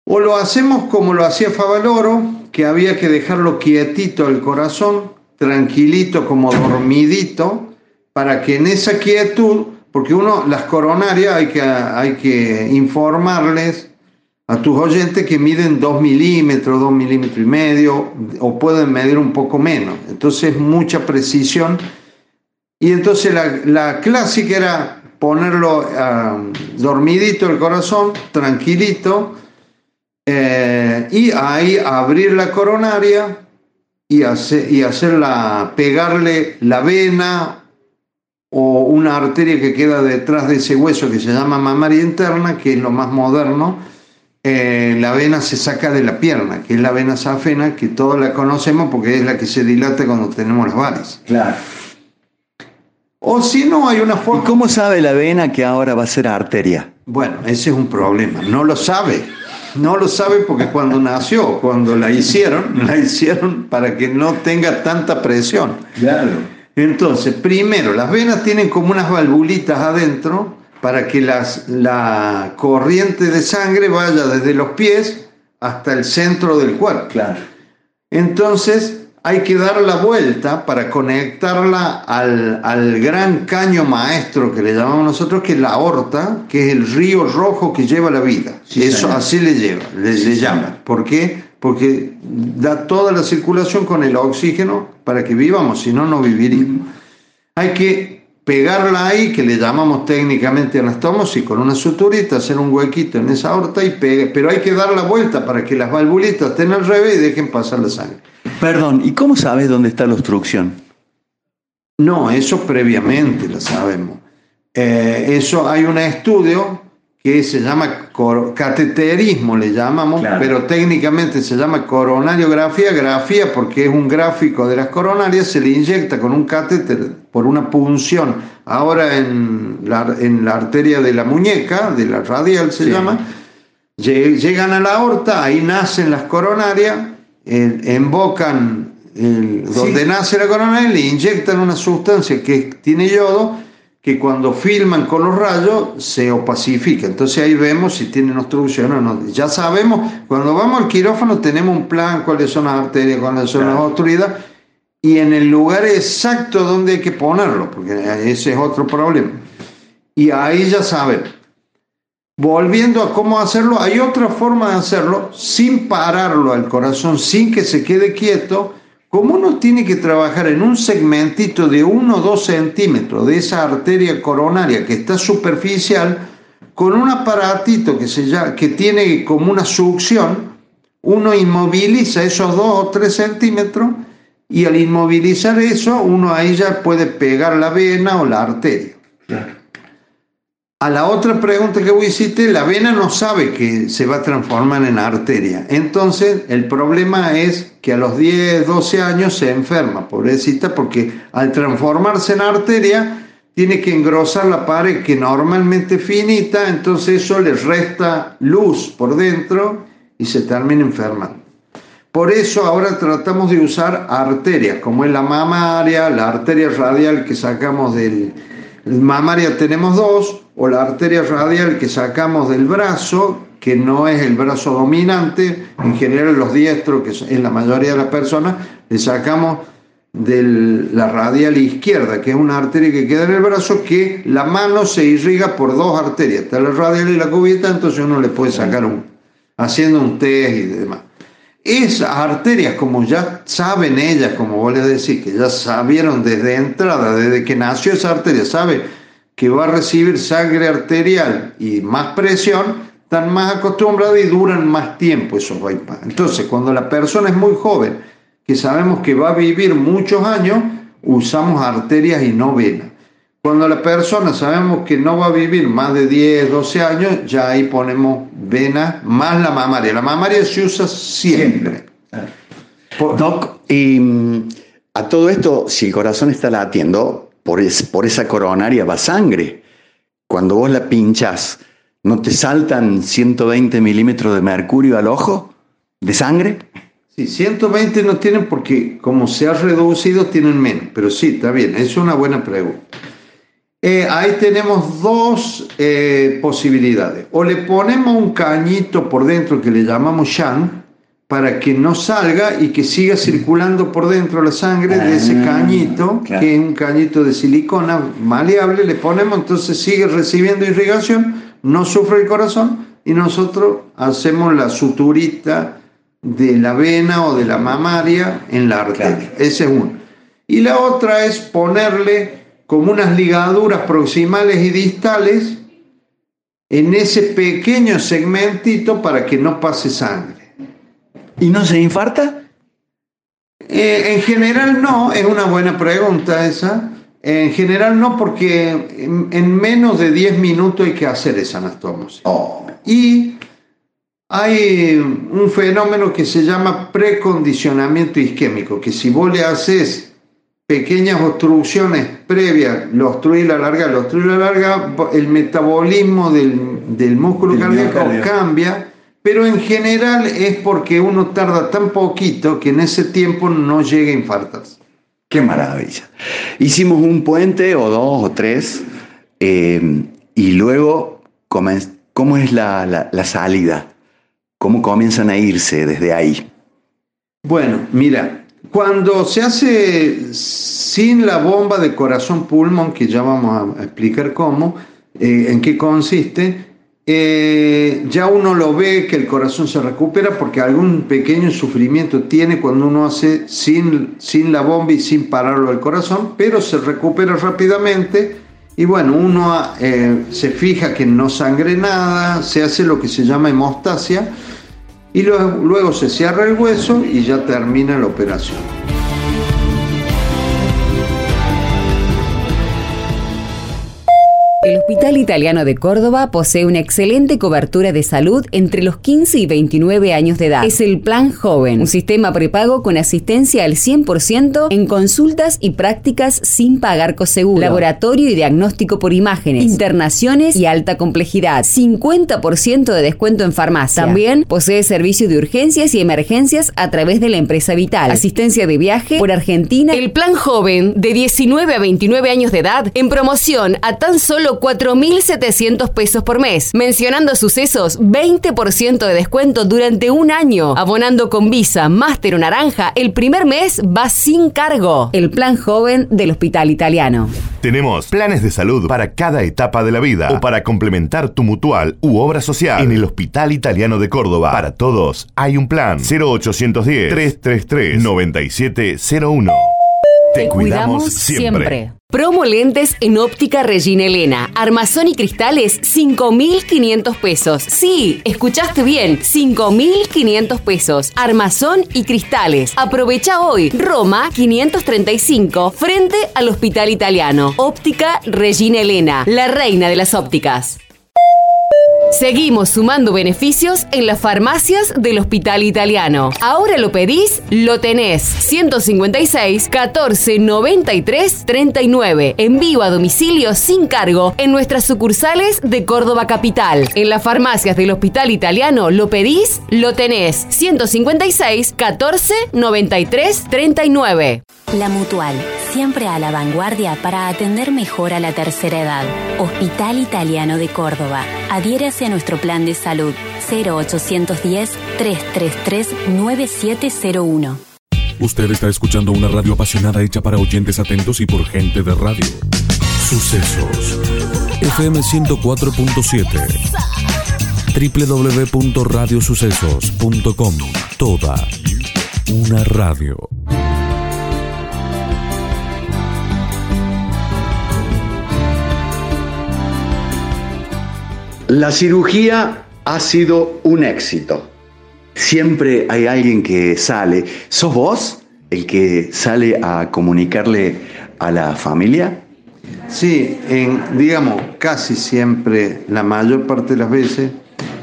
o lo hacemos como lo hacía Favaloro, que había que dejarlo quietito el corazón, tranquilito, como dormidito, para que en esa quietud, porque uno, las coronarias hay que, hay que informarles a tus oyentes que miden 2 milímetros, 2 milímetros y medio, o pueden medir un poco menos. Entonces, mucha precisión. Y entonces la, la clásica era ponerlo dormidito el corazón, tranquilito, eh, y ahí abrir la coronaria y, hacer, y hacerla, pegarle la vena o una arteria que queda detrás de ese hueso que se llama mamaria interna, que es lo más moderno, eh, la vena se saca de la pierna, que es la vena safena, que todos la conocemos porque es la que se dilata cuando tenemos las varices. Claro. O si no, hay una ¿Y forma... cómo sabe la vena que ahora va a ser arteria? Bueno, ese es un problema. No lo sabe. No lo sabe porque cuando nació, cuando la hicieron, la hicieron para que no tenga tanta presión. Claro. Entonces, primero, las venas tienen como unas valvulitas adentro para que las, la corriente de sangre vaya desde los pies hasta el centro del cuerpo. Claro. Entonces hay que dar la vuelta para conectarla al, al gran caño maestro que le llamamos nosotros, que es la aorta, que es el río rojo que lleva la vida. Sí, Eso señor. así le lleva, le, le llaman. ¿Por qué? Porque da toda la circulación con el oxígeno para que vivamos, si no, no viviríamos. Hay que pegarla ahí, que le llamamos técnicamente anastomosis, con una suturita, hacer un huequito en esa aorta y pegue, pero hay que dar la vuelta para que las valvulitas estén al revés y dejen pasar la sangre. Perdón, ¿y cómo sabes dónde está la obstrucción? No, eso previamente lo sabemos. Eh, eso hay un estudio que se llama cateterismo, le llamamos, Claro. pero técnicamente se llama coronariografía, grafía porque es un gráfico de las coronarias, se le inyecta con un catéter por una punción, ahora en la, en la arteria de la muñeca, de la radial se Sí. llama, Lle- llegan a la aorta, ahí nacen las coronarias, eh, embocan el- donde nace la coronaria, le inyectan una sustancia que tiene yodo, que cuando filman con los rayos se opacifica. Entonces ahí vemos si tienen obstrucción o no. Ya sabemos, cuando vamos al quirófano tenemos un plan, cuáles son las arterias, cuáles son las obstruidas, y en el lugar exacto donde hay que ponerlo, porque ese es otro problema. Y ahí ya sabemos. Volviendo a cómo hacerlo, hay otra forma de hacerlo sin pararlo al corazón, sin que se quede quieto. Como uno tiene que trabajar en un segmentito de 1 o 2 centímetros de esa arteria coronaria que está superficial, con un aparatito que, se llama, que tiene como una succión, uno inmoviliza esos 2 o 3 centímetros y al inmovilizar eso, uno ahí ya puede pegar la vena o la arteria. A la otra pregunta que vos hiciste, la vena no sabe que se va a transformar en arteria. Entonces, el problema es que a los 10, 12 años se enferma, pobrecita, porque al transformarse en arteria, tiene que engrosar la pared que normalmente es finita, entonces eso le resta luz por dentro y se termina enfermando. Por eso ahora tratamos de usar arterias, como es la mamaria, la arteria radial que sacamos del el mamaria tenemos dos, o la arteria radial que sacamos del brazo, que no es el brazo dominante, en general los diestros, que en la mayoría de las personas, le sacamos de la radial izquierda, que es una arteria que queda en el brazo, que la mano se irriga por dos arterias, está la radial y la cubierta, entonces uno le puede sacar un, haciendo un test y demás. Esas arterias, como ya saben ellas, como vos les decís, que ya sabieron desde entrada, desde que nació esa arteria, sabe que va a recibir sangre arterial y más presión, están más acostumbradas y duran más tiempo esos bypass. Entonces, cuando la persona es muy joven, que sabemos que va a vivir muchos años, usamos arterias y no venas. Cuando la persona sabemos que no va a vivir más de 10, 12 años, ya ahí ponemos venas más la mamaria. La mamaria se usa siempre. Doc, y mm, a todo esto, si el corazón está latiendo, por, es- por esa coronaria va sangre. Cuando vos la pinchas, ¿no te saltan 120 milímetros de mercurio al ojo de sangre? Sí, 120 no tienen porque como se ha reducido tienen menos, pero sí, está bien, es una buena pregunta. Eh, ahí tenemos dos eh, posibilidades. O le ponemos un cañito por dentro que le llamamos shunt para que no salga y que siga circulando por dentro la sangre de ese Ah, cañito, claro. que es un cañito de silicona maleable, le ponemos, entonces sigue recibiendo irrigación, no sufre el corazón y nosotros hacemos la suturita de la vena o de la mamaria en la arteria. Claro. Esa es una. Y la otra es ponerle como unas ligaduras proximales y distales en ese pequeño segmentito para que no pase sangre. ¿Y no se infarta? Eh, en general no, es una buena pregunta esa. En general no, porque en, en menos de 10 minutos hay que hacer esa anastomosis. Oh, Y hay un fenómeno que se llama precondicionamiento isquémico, que si vos le haces pequeñas obstrucciones previas, lo obstruís la larga, lo obstruís la larga, el metabolismo del, del músculo cardíaco miocardio. cambia, pero en general es porque uno tarda tan poquito que en ese tiempo no llega a infartarse. Qué maravilla. Hicimos un puente o dos o tres eh, y luego, ¿cómo es la, la- salida? ¿Cómo comienzan a irse desde ahí? Bueno, mira, cuando se hace sin la bomba de corazón-pulmón, que ya vamos a explicar cómo, eh, en qué consiste, eh, ya uno lo ve que el corazón se recupera porque algún pequeño sufrimiento tiene cuando uno hace sin, sin la bomba y sin pararlo el corazón, pero se recupera rápidamente y bueno, uno eh, se fija que no sangre nada, se hace lo que se llama hemostasia y luego, luego se cierra el hueso y ya termina la operación. El Hospital Italiano de Córdoba posee una excelente cobertura de salud entre los 15 y 29 años de edad. Es el Plan Joven, un sistema prepago con asistencia al 100% en consultas y prácticas sin pagar coseguro, laboratorio y diagnóstico por imágenes, internaciones y alta complejidad, 50% de descuento en farmacia. También posee servicio de urgencias y emergencias a través de la empresa Vital, asistencia de viaje por Argentina. El Plan Joven de 19 a 29 años de edad en promoción a tan solo 4.700 pesos por mes. Mencionando sucesos, 20% de descuento durante un año. Abonando con Visa, Máster o Naranja, el primer mes va sin cargo. El plan joven del Hospital Italiano. Tenemos planes de salud para cada etapa de la vida o para complementar tu mutual u obra social. En el Hospital Italiano de Córdoba, para todos hay un plan 0810-333-9701. Te cuidamos siempre. Promo lentes en óptica Regina Elena. Armazón y cristales, 5.500 pesos. Sí, escuchaste bien, 5.500 pesos. Armazón y cristales. Aprovecha hoy. Roma 535, frente al Hospital Italiano. Óptica Regina Elena, la reina de las ópticas. Seguimos sumando beneficios en las farmacias del Hospital Italiano. Ahora lo pedís, lo tenés. 156 14 93 39. Envío a domicilio sin cargo en nuestras sucursales de Córdoba Capital. En las farmacias del Hospital Italiano lo pedís, lo tenés. 156 14 93 39. La Mutual, siempre a la vanguardia para atender mejor a la tercera edad. Hospital Italiano de Córdoba. Adhiérase a nuestro plan de salud 0810-333-9701. Usted está escuchando una radio apasionada hecha para oyentes atentos y por gente de radio. Sucesos. FM 104.7. www.radiosucesos.com. Toda una radio. La cirugía ha sido un éxito. Siempre hay alguien que sale. ¿Sos vos el que sale a comunicarle a la familia? Sí, en, digamos, casi siempre, la mayor parte de las veces,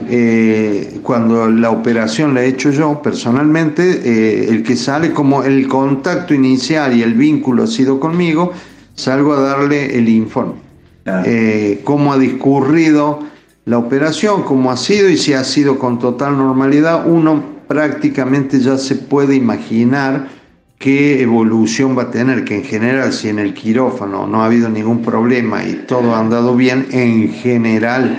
eh, cuando la operación la he hecho yo personalmente, eh, el que sale como el contacto inicial y el vínculo ha sido conmigo, salgo a darle el informe. Eh, cómo ha discurrido la operación, cómo ha sido y si ha sido con total normalidad, uno prácticamente ya se puede imaginar qué evolución va a tener, que en general si en el quirófano no ha habido ningún problema y todo ha andado bien, en general,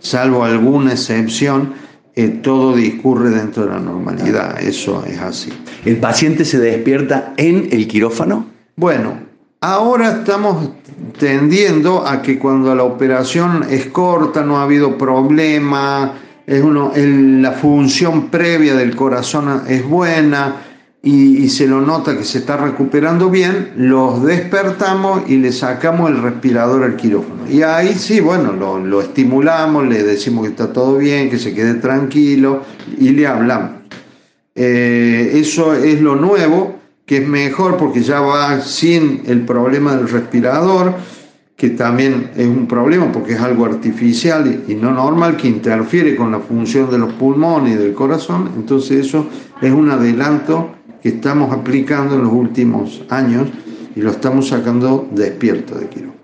salvo alguna excepción, eh, todo discurre dentro de la normalidad, eso es así. ¿El paciente se despierta en el quirófano? Bueno, ahora estamos tendiendo a que cuando la operación es corta, no ha habido problema, es uno, la función previa del corazón es buena y, se lo nota que se está recuperando bien, los despertamos y le sacamos el respirador al quirófano. Y ahí sí, bueno, lo, lo estimulamos, le decimos que está todo bien, que se quede tranquilo y le hablamos. Eh, eso es lo nuevo que es mejor porque ya va sin el problema del respirador, que también es un problema porque es algo artificial y, no normal que interfiere con la función de los pulmones y del corazón. Entonces eso es un adelanto que estamos aplicando en los últimos años y lo estamos sacando despierto de quirófano.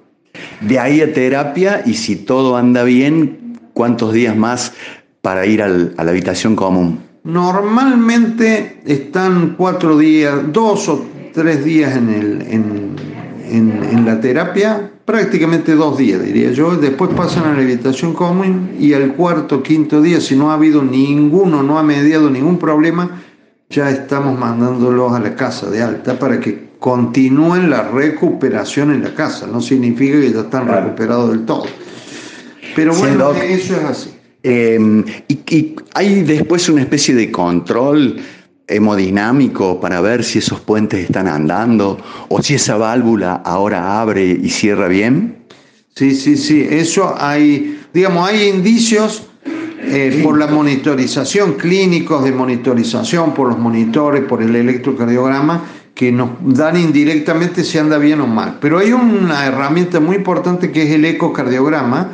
De ahí a terapia y si todo anda bien, ¿cuántos días más para ir a la habitación común? Normalmente están cuatro días, dos o tres días en, el, en, la terapia, prácticamente dos días diría yo, después pasan a la habitación común y al cuarto, quinto día, si no ha habido ninguno, no ha mediado ningún problema, ya estamos mandándolos a la casa de alta para que continúen la recuperación en la casa. No significa que ya están recuperados del todo. Pero bueno, eso es así. Em, y, hay después una especie de control hemodinámico para ver si esos puentes están andando o si esa válvula ahora abre y cierra bien. Sí, sí, sí, eso hay, digamos, hay indicios eh, por la monitorización, clínicos de monitorización, por los monitores, por el electrocardiograma, que nos dan indirectamente si anda bien o mal. Pero hay una herramienta muy importante que es el ecocardiograma,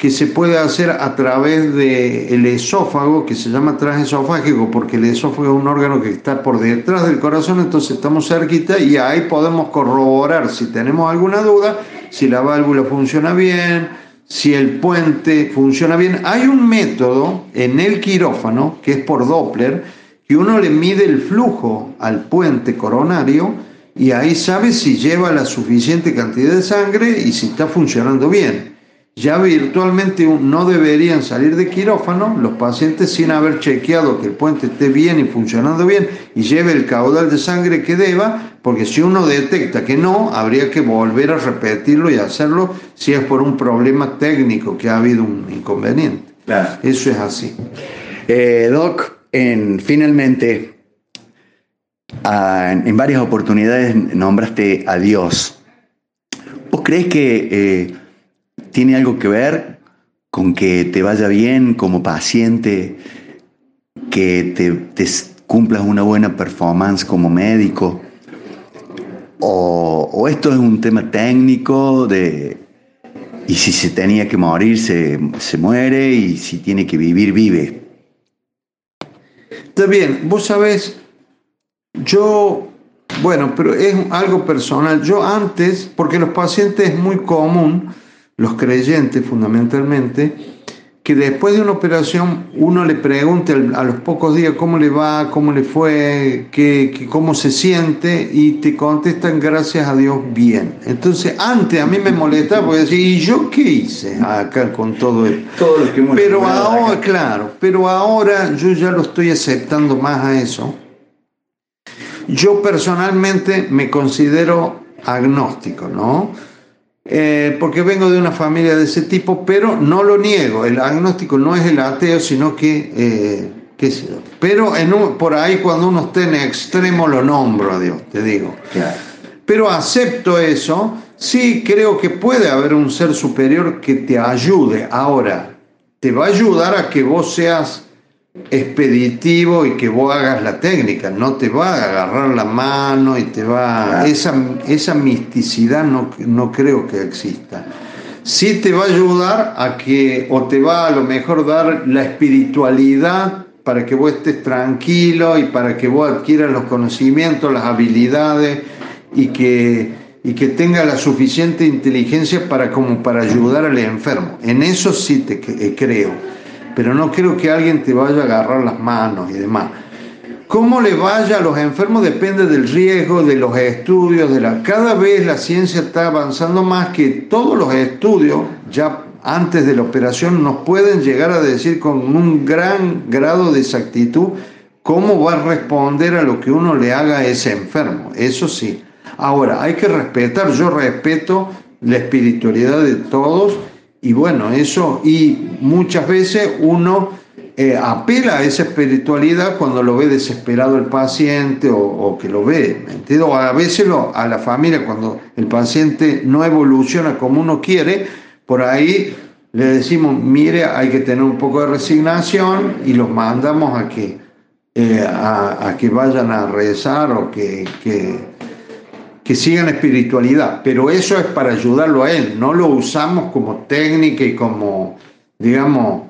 que se puede hacer a través del esófago, que se llama transesofágico, porque el esófago es un órgano que está por detrás del corazón, entonces estamos cerquita y ahí podemos corroborar si tenemos alguna duda, si la válvula funciona bien, si el puente funciona bien. Hay un método en el quirófano, que es por Doppler, que uno le mide el flujo al puente coronario y ahí sabe si lleva la suficiente cantidad de sangre y si está funcionando bien ya virtualmente no deberían salir de quirófano los pacientes sin haber chequeado que el puente esté bien y funcionando bien y lleve el caudal de sangre que deba, porque si uno detecta que no, habría que volver a repetirlo y hacerlo si es por un problema técnico que ha habido un inconveniente. Eso es así. Eh, doc, en, finalmente, ah, en varias oportunidades nombraste a Dios. ¿Vos crees que... Eh, tiene algo que ver con que te vaya bien como paciente, que te, cumplas una buena performance como médico, o, esto es un tema técnico de, y si se tenía que morir, se, se muere, y si tiene que vivir, vive. Está bien, vos sabés, yo bueno, pero es algo personal. Yo antes, porque los pacientes es muy común los creyentes fundamentalmente, que después de una operación uno le pregunte a los pocos días cómo le va, cómo le fue, qué, cómo se siente y te contestan gracias a Dios bien. Entonces antes a mí me molestaba porque decía, ¿y yo qué hice acá con todo esto? pero ahora, claro, pero ahora yo ya lo estoy aceptando más a eso. Yo personalmente me considero agnóstico, ¿no? Eh, porque vengo de una familia de ese tipo, pero no lo niego. El agnóstico no es el ateo, sino que, eh, pero en por ahí cuando uno esté en extremo lo nombro a Dios, te digo. Pero acepto eso, sí creo que puede haber un ser superior que te ayude. Ahora, te va a ayudar a que vos seas expeditivo y que vos hagas la técnica, no te va a agarrar la mano y te va... Esa, esa misticidad no, no creo que exista. Sí te va a ayudar a que, o te va a lo mejor dar la espiritualidad para que vos estés tranquilo y para que vos adquieras los conocimientos, las habilidades y que, y que tenga la suficiente inteligencia para, como para ayudar al enfermo. En eso sí te creo pero no creo que alguien te vaya a agarrar las manos y demás. Cómo le vaya a los enfermos depende del riesgo, de los estudios, de la... Cada vez la ciencia está avanzando más que todos los estudios, ya antes de la operación, nos pueden llegar a decir con un gran grado de exactitud cómo va a responder a lo que uno le haga a ese enfermo. Eso sí. Ahora, hay que respetar, yo respeto la espiritualidad de todos y bueno, eso, y muchas veces uno eh, apela a esa espiritualidad cuando lo ve desesperado el paciente o, que lo ve, ¿me O a veces lo, a la familia, cuando el paciente no evoluciona como uno quiere, por ahí le decimos, mire, hay que tener un poco de resignación y los mandamos a que eh, a, que vayan a rezar o que, que sigan espiritualidad, pero eso es para ayudarlo a él, no lo usamos como técnica y como, digamos,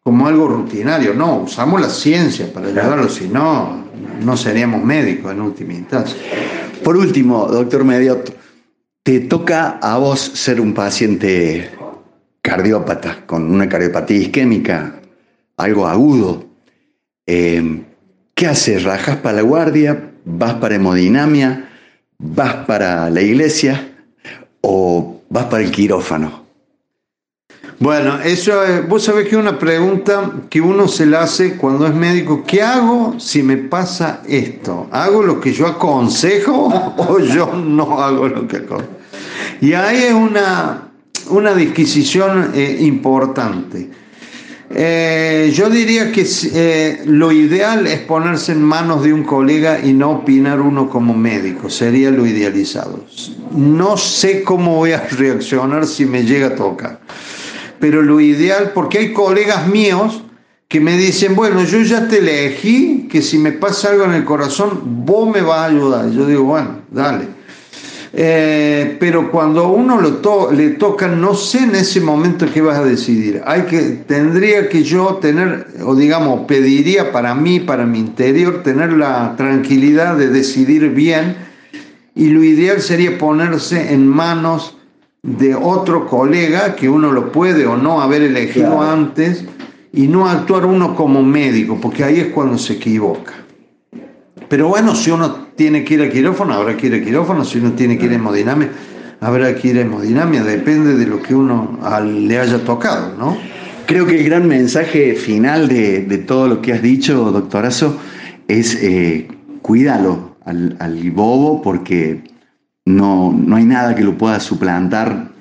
como algo rutinario, no, usamos la ciencia para ayudarlo, si no, no seríamos médicos en última instancia. Por último, doctor Mediot, te toca a vos ser un paciente cardiópata, con una cardiopatía isquémica, algo agudo. Eh, ¿Qué haces? ¿Rajas para la guardia? ¿Vas para hemodinamia? ¿Vas para la iglesia? ¿O vas para el quirófano? Bueno, eso es, vos sabés que es una pregunta que uno se la hace cuando es médico. ¿Qué hago si me pasa esto? ¿Hago lo que yo aconsejo o yo no hago lo que aconsejo? Y ahí es una, una disquisición eh, importante. Eh, yo diría que eh, lo ideal es ponerse en manos de un colega y no opinar uno como médico, sería lo idealizado. No sé cómo voy a reaccionar si me llega a tocar pero lo ideal, porque hay colegas míos que me dicen, bueno, yo ya te elegí, que si me pasa algo en el corazón, vos me vas a ayudar. Yo digo, bueno, dale. Eh, pero cuando uno lo le toca, no sé en ese momento qué vas a decidir. Hay que, tendría que yo tener, o digamos, pediría para mí, para mi interior, tener la tranquilidad de decidir bien. Y lo ideal sería ponerse en manos de otro colega que uno lo puede o no haber elegido antes y no actuar uno como médico, porque ahí es cuando se equivoca. Pero bueno, si uno tiene que ir a quirófano, habrá que ir a quirófano, si uno tiene que ir a hemodinamia, habrá que ir a hemodinamia, depende de lo que uno le haya tocado, ¿no? Creo que el gran mensaje final de, todo lo que has dicho, doctorazo, es eh, cuídalo al, al bobo porque no, no hay nada que lo pueda suplantar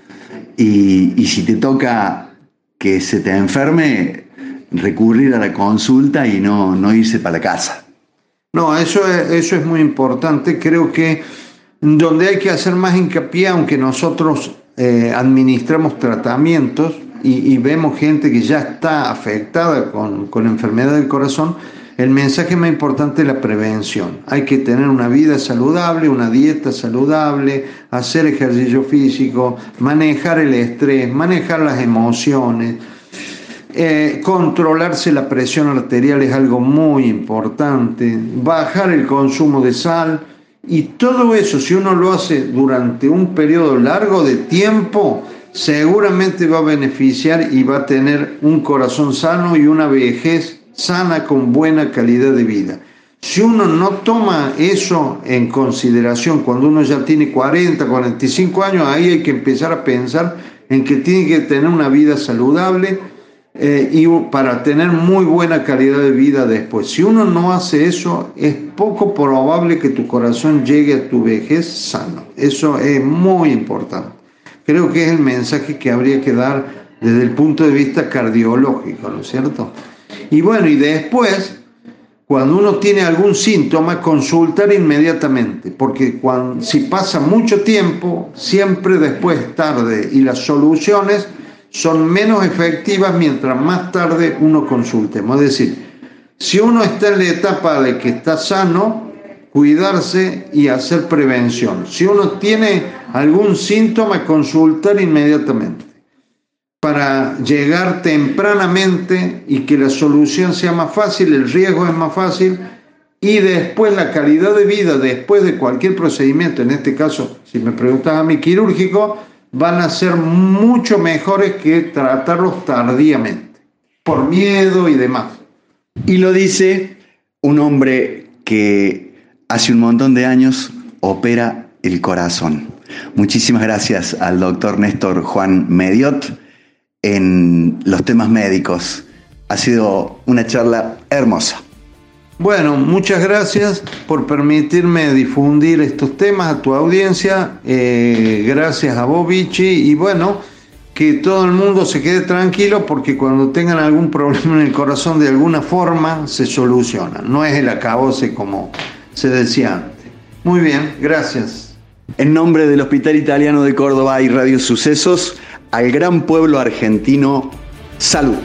y, si te toca que se te enferme, recurrir a la consulta y no, no irse para la casa. No, eso es, eso es muy importante. Creo que donde hay que hacer más hincapié, aunque nosotros eh, administramos tratamientos y, vemos gente que ya está afectada con, con enfermedad del corazón, el mensaje más importante es la prevención. Hay que tener una vida saludable, una dieta saludable, hacer ejercicio físico, manejar el estrés, manejar las emociones. Eh, controlarse la presión arterial es algo muy importante, bajar el consumo de sal y todo eso, si uno lo hace durante un periodo largo de tiempo, seguramente va a beneficiar y va a tener un corazón sano y una vejez sana con buena calidad de vida. Si uno no toma eso en consideración cuando uno ya tiene 40, 45 años, ahí hay que empezar a pensar en que tiene que tener una vida saludable eh, y para tener muy buena calidad de vida después. Si uno no hace eso, es poco probable que tu corazón llegue a tu vejez sano. Eso es muy importante. Creo que es el mensaje que habría que dar desde el punto de vista cardiológico, ¿no es cierto? Y bueno, y después, cuando uno tiene algún síntoma, consultar inmediatamente, porque cuando, si pasa mucho tiempo, siempre después es tarde y las soluciones son menos efectivas mientras más tarde uno consulte. Es decir, si uno está en la etapa de que está sano, cuidarse y hacer prevención. Si uno tiene algún síntoma, consultar inmediatamente para llegar tempranamente y que la solución sea más fácil, el riesgo es más fácil y después la calidad de vida después de cualquier procedimiento, en este caso, si me preguntas a mí quirúrgico, van a ser mucho mejores que tratarlos tardíamente, por miedo y demás. Y lo dice un hombre que hace un montón de años opera el corazón. Muchísimas gracias al doctor Néstor Juan Mediot en los temas médicos. Ha sido una charla hermosa. Bueno, muchas gracias por permitirme difundir estos temas a tu audiencia. Eh, gracias a vos, Y bueno, que todo el mundo se quede tranquilo porque cuando tengan algún problema en el corazón de alguna forma se soluciona. No es el acabose como se decía antes. Muy bien, gracias. En nombre del Hospital Italiano de Córdoba y Radio Sucesos, al gran pueblo argentino, salud.